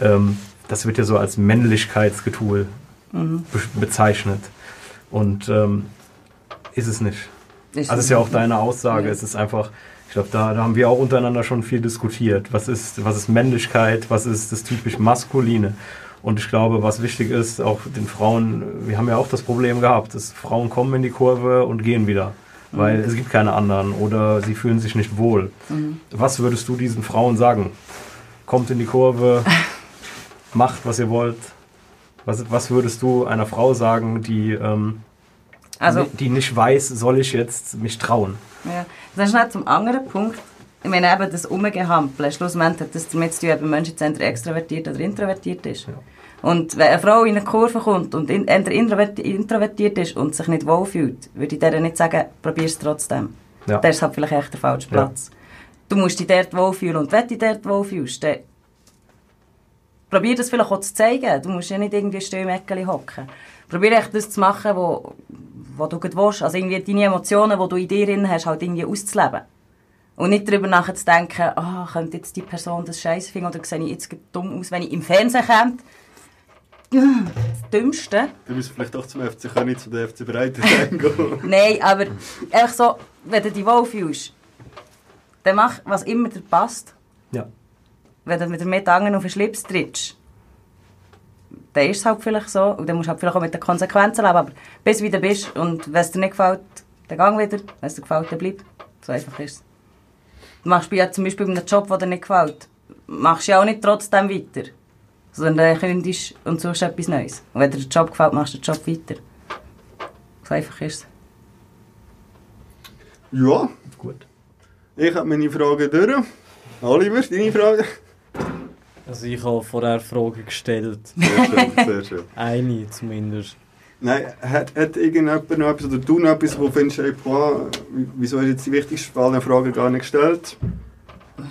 Ähm, das wird ja so als Männlichkeitsgetue Mhm. be bezeichnet. Und ähm, ist es nicht. Ist also es ist ja auch deine Aussage. Ja. Es ist einfach, ich glaube, da, da haben wir auch untereinander schon viel diskutiert. Was ist, was ist Männlichkeit, was ist das typisch Maskuline? Und ich glaube, was wichtig ist, auch den Frauen, wir haben ja auch das Problem gehabt, dass Frauen kommen in die Kurve und gehen wieder. Weil Mhm. es gibt keine anderen oder sie fühlen sich nicht wohl. Mhm. Was würdest du diesen Frauen sagen? Kommt in die Kurve, macht, was ihr wollt. Was, was würdest du einer Frau sagen, die, ähm, Also- die nicht weiß, soll ich jetzt mich trauen? Ja. Das ist nicht zum anderen Punkt. Ich meine eben das Umgehampeln. Schlussendlich hat das damit zu tun, ob ein Mensch jetzt entweder extrovertiert oder introvertiert ist. Und wenn eine Frau in eine Kurve kommt und in, introvertiert ist und sich nicht wohlfühlt, würde ich der nicht sagen, probier es trotzdem. Ja. Das ist halt vielleicht echt der falsche Ja. Platz. Du musst dich dort wohlfühlen und wenn du dich dort wohlfühlst, dann probier das vielleicht auch zu zeigen. Du musst ja nicht irgendwie still im Eckeli hocken. Probier echt das zu machen, wo, wo du gut willst. Also irgendwie deine Emotionen, die du in dir drin hast, halt irgendwie auszuleben. Und nicht darüber nachzudenken, ah, könnte jetzt die Person das scheiße finden oder sehe ich jetzt gerade dumm aus, wenn ich im Fernsehen komme. Das Dümmste. Du müsst vielleicht auch zum FC König zu der FC Breitenstein gehen. Nein, aber einfach so, wenn du dich wohlfühlst, dann mach, was immer dir passt. Ja. Wenn du mit der Metangen auf den Schlips trittst, dann ist es halt vielleicht so. Und dann musst du halt vielleicht auch mit den Konsequenzen leben. Aber bis du wieder bist und wenn es dir nicht gefällt, dann gang wieder. Wenn es dir gefällt, dann bleib. So einfach ist es. Du machst ja zum Beispiel einen Job, der dir nicht gefällt, machst du ja auch nicht trotzdem weiter. Sondern dann kündigst und suchst etwas Neues. Und wenn dir der Job gefällt, machst du den Job weiter. So einfach ist es. Ja. Gut. Ich habe meine Fragen durch. Oliver, deine Fragen? Also ich habe vorher Fragen gestellt. Sehr schön, sehr schön. Eine zumindest. Nein, hat, hat irgendjemand noch etwas, oder du noch etwas, wo du findest, hey, boah, wieso hast du jetzt die wichtigste Frage Frage gar nicht gestellt?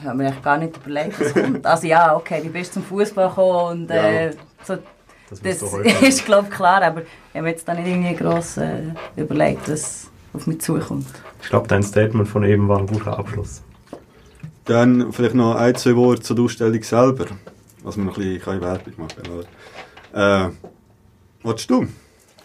Ich habe mir echt gar nicht überlegt, was kommt. Also ja, okay, wie bist du zum Fußball gekommen und äh, so, Das das, du ist glaube ich klar, aber ich habe mir jetzt da nicht irgendwie gross äh, überlegt, was auf mich zukommt. Ich glaube, dein Statement von eben war ein guter Abschluss. Dann vielleicht noch ein, zwei Worte zur Ausstellung selber. Was wir noch ein bisschen keine Werbung machen oder? Äh, was du?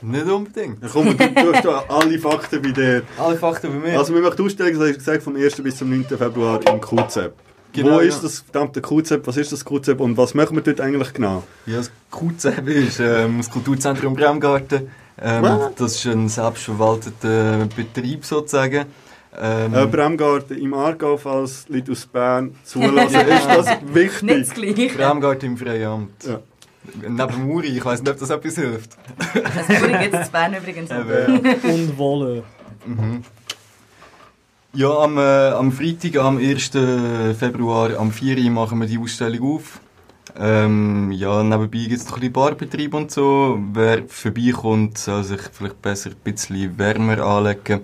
Nicht unbedingt. Ja, komm, du, du hast alle Fakten bei dir. Alle Fakten bei mir. Also wir machen die Ausstellung, das hast du gesagt, vom 1. bis zum 9. Februar im QZ. Genau, Wo ja. ist das verdammte QZ? Was ist das QZ und was machen wir dort eigentlich genau? Ja, das QZB ist ähm, das Kulturzentrum Bremgarten. Ähm, das ist ein selbstverwalteter Betrieb sozusagen. Ähm, Äh, Bremgarten im Aargau, falls Leute aus Bern zulassen, ist das wichtig? Nicht das Gleiche. Bremgarten im Freiamt. Ja. Neben Muri, ich weiß nicht, ob das etwas hilft. Das Muri gibt es in Bern übrigens auch. Ja. Und Wolle. Mhm. Ja, am, äh, am Freitag, am 1. Februar, am 4. Uhr machen wir die Ausstellung auf. Ähm, ja, nebenbei gibt es noch ein bisschen Barbetrieb und so. Wer vorbeikommt, soll sich vielleicht besser ein bisschen wärmer anlegen.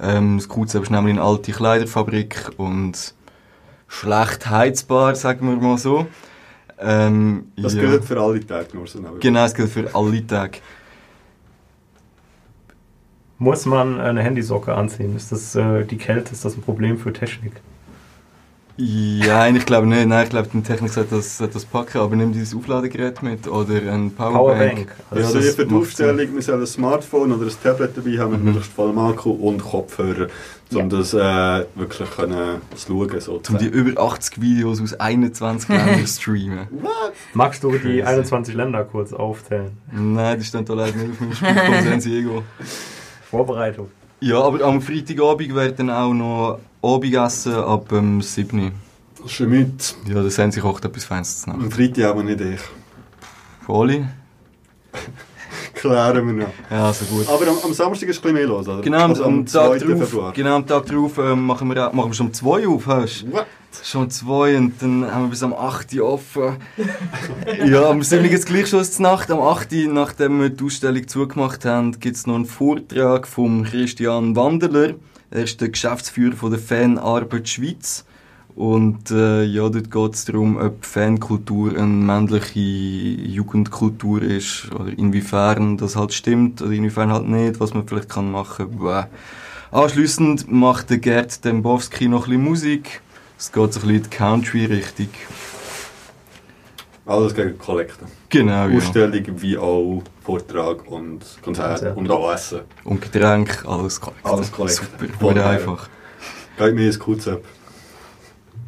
Ähm, das QZ ist nämlich eine alte Kleiderfabrik und schlecht heizbar, sagen wir mal so. Ähm, Das ja. gilt für alle Tage nur so. Genau, es gilt für alle Tage. Muss man eine Handysocke anziehen? Ist das äh, die Kälte? Ist das ein Problem für Technik? Ja, ich glaube nicht. Nein, ich glaube, die Technik sollte das, sollte das packen, aber nimm dieses Aufladegerät mit oder ein Powerbank. Powerbank. Ja, also das für die Aufstellung, wir sollen ein Smartphone oder ein Tablet dabei haben mit Mhm. möglichst vollem Akku und Kopfhörer, um das äh, wirklich können zu schauen. Um sozusagen. die über 80 Videos aus 21 Ländern streamen. Magst du die Crazy. 21 Länder kurz aufzählen? Nein, die stehen da leider nicht auf meinem Spiel von San Diego. Vorbereitung. Ja, aber am Freitagabend wird dann auch noch Abendessen ab dem 7. Schon mit. Ja, da sehen sich kocht etwas Feines zu Am Freitag aber nicht ich. Oli? Klären wir noch. Ja, also gut. Aber am, am Samstag ist ein bisschen mehr los, oder? Genau, am, also am Tag 2. drauf, genau, am Tag drauf ähm, machen, wir, auch- machen wir schon um 2 auf, hörst du? What? Schon um 2 und dann haben wir bis am 8 Uhr offen. ja, am 7 geht es gleich schon zur Nacht. Am 8 Uhr, nachdem wir die Ausstellung zugemacht haben, gibt es noch einen Vortrag von Christian Wanderler. Er ist der Geschäftsführer von der Fanarbeit Schweiz. Und äh, ja, dort geht es darum, ob Fankultur eine männliche Jugendkultur ist oder inwiefern das halt stimmt oder inwiefern halt nicht, was man vielleicht kann machen kann. Anschliessend macht der Gerd Dembowski noch ein bisschen Musik. Es geht so ein bisschen in die Country-Richtung. Alles gegen Kollekte. Genau, ja. Ausstellung wie auch Vortrag und Konzert Konzert. und auch Essen. Und Getränk, alles korrekt. Alles korrekt. Super, Voll einfach. Geht mir ins QZ.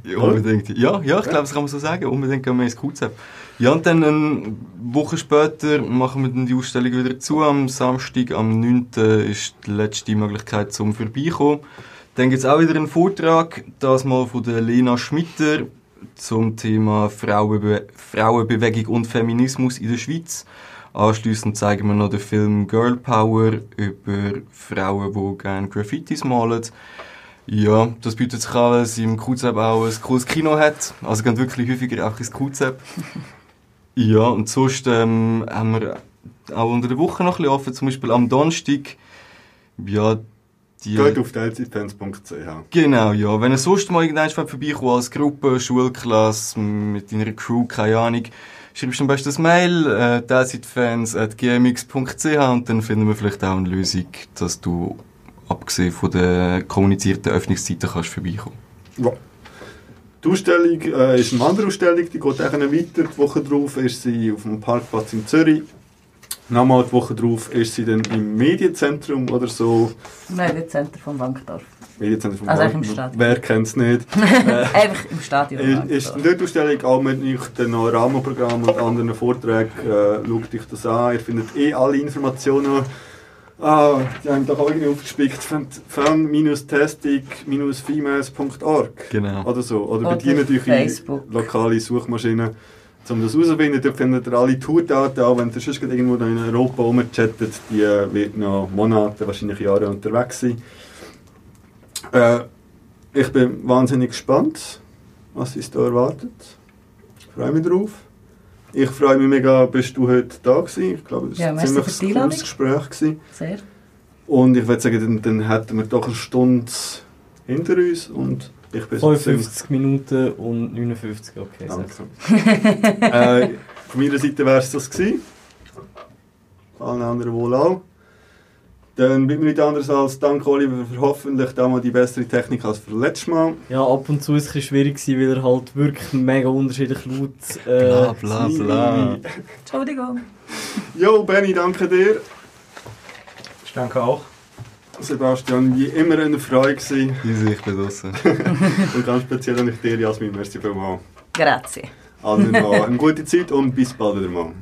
Ja, unbedingt. Ja, ja, ich glaube, das kann man so sagen. Unbedingt gehen wir ins QZ. Ja, und dann eine Woche später machen wir dann die Ausstellung wieder zu. Am Samstag, am 9. ist die letzte Möglichkeit zum Vorbeikommen. Dann gibt es auch wieder einen Vortrag, das mal von der Lena Schmitter zum Thema Frauenbe Frauenbewegung und Feminismus in der Schweiz. Anschliessend zeigen wir noch den Film Girl Power über Frauen, die gerne Graffitis malen. Ja, das bietet sich an, weil sie im QZEP auch ein cooles Kino hat. Also gehen wirklich häufiger auch ins QZEP. ja, und sonst ähm, haben wir auch unter der Woche noch ein bisschen offen. Zum Beispiel am Donnerstag. Ja, die... Geht auf teilzeitfans.ch. Genau, ja. Wenn ihr sonst mal irgendwann vorbeikommt, als Gruppe, Schulklasse, mit deiner Crew, keine Ahnung, schreibst du am besten ein Mail, äh, teilzeitfans.gmx.ch und dann finden wir vielleicht auch eine Lösung, dass du, abgesehen von den kommunizierten Öffnungszeiten, kannst vorbeikommen. Ja. Die Ausstellung äh, ist eine Wanderausstellung, die geht auch weiter. Die Woche drauf ist sie auf dem Parkplatz in Zürich. Nochmal die Woche drauf ist sie dann im Medienzentrum oder so. Center vom Wankdorf. Medienzentrum von Also einfach im Wankdorf. Stadion. Wer kennt es nicht? Einfach im Stadion. Ist, ist die Ausstellung auch mit euch noch Rahmenprogramm und anderen Vorträgen. Äh, schaut euch das an. Ihr findet eh alle Informationen. Ah, die haben doch auch irgendwie aufgespickt. fan-testing-females.org Genau. oder so. Oder, Oder bedient euch Facebook. lokale Suchmaschinen, um das herauszufinden. Dort findet ihr alle Tourdaten, auch wenn ihr sonst irgendwo in Europa rumchattet. Die wird noch Monate, wahrscheinlich Jahre unterwegs sein. Äh, ich bin wahnsinnig gespannt, was uns da erwartet. Ich freue mich drauf. Ich freue mich mega, bist du heute da gewesen. Ich glaube, das war Ja, ein ziemlich cooles Gespräch. Gewesen. Sehr. Und ich würde sagen, dann, dann hätten wir doch eine Stunde hinter uns und ich bin so 55 Minuten und 59, okay. Danke. sag's. äh, von meiner Seite wäre es das gewesen. Allen anderen wohl auch. Dann bleibt mir nichts anderes als Dank Oliver für hoffentlich damals die bessere Technik als für letztes Mal. Ja, ab und zu ist es ein bisschen schwierig gewesen, weil er halt wirklich mega unterschiedlich laut... Bla, Äh, bla, bla. Entschuldigung. Jo, Benny, danke dir. Ich danke auch. Sebastian, wie immer eine Freude gewesen. Easy, ich bin draußen. und ganz speziell an dir, Jasmin, merci vielmals. Grazie. Also, eine gute Zeit und bis bald wieder mal.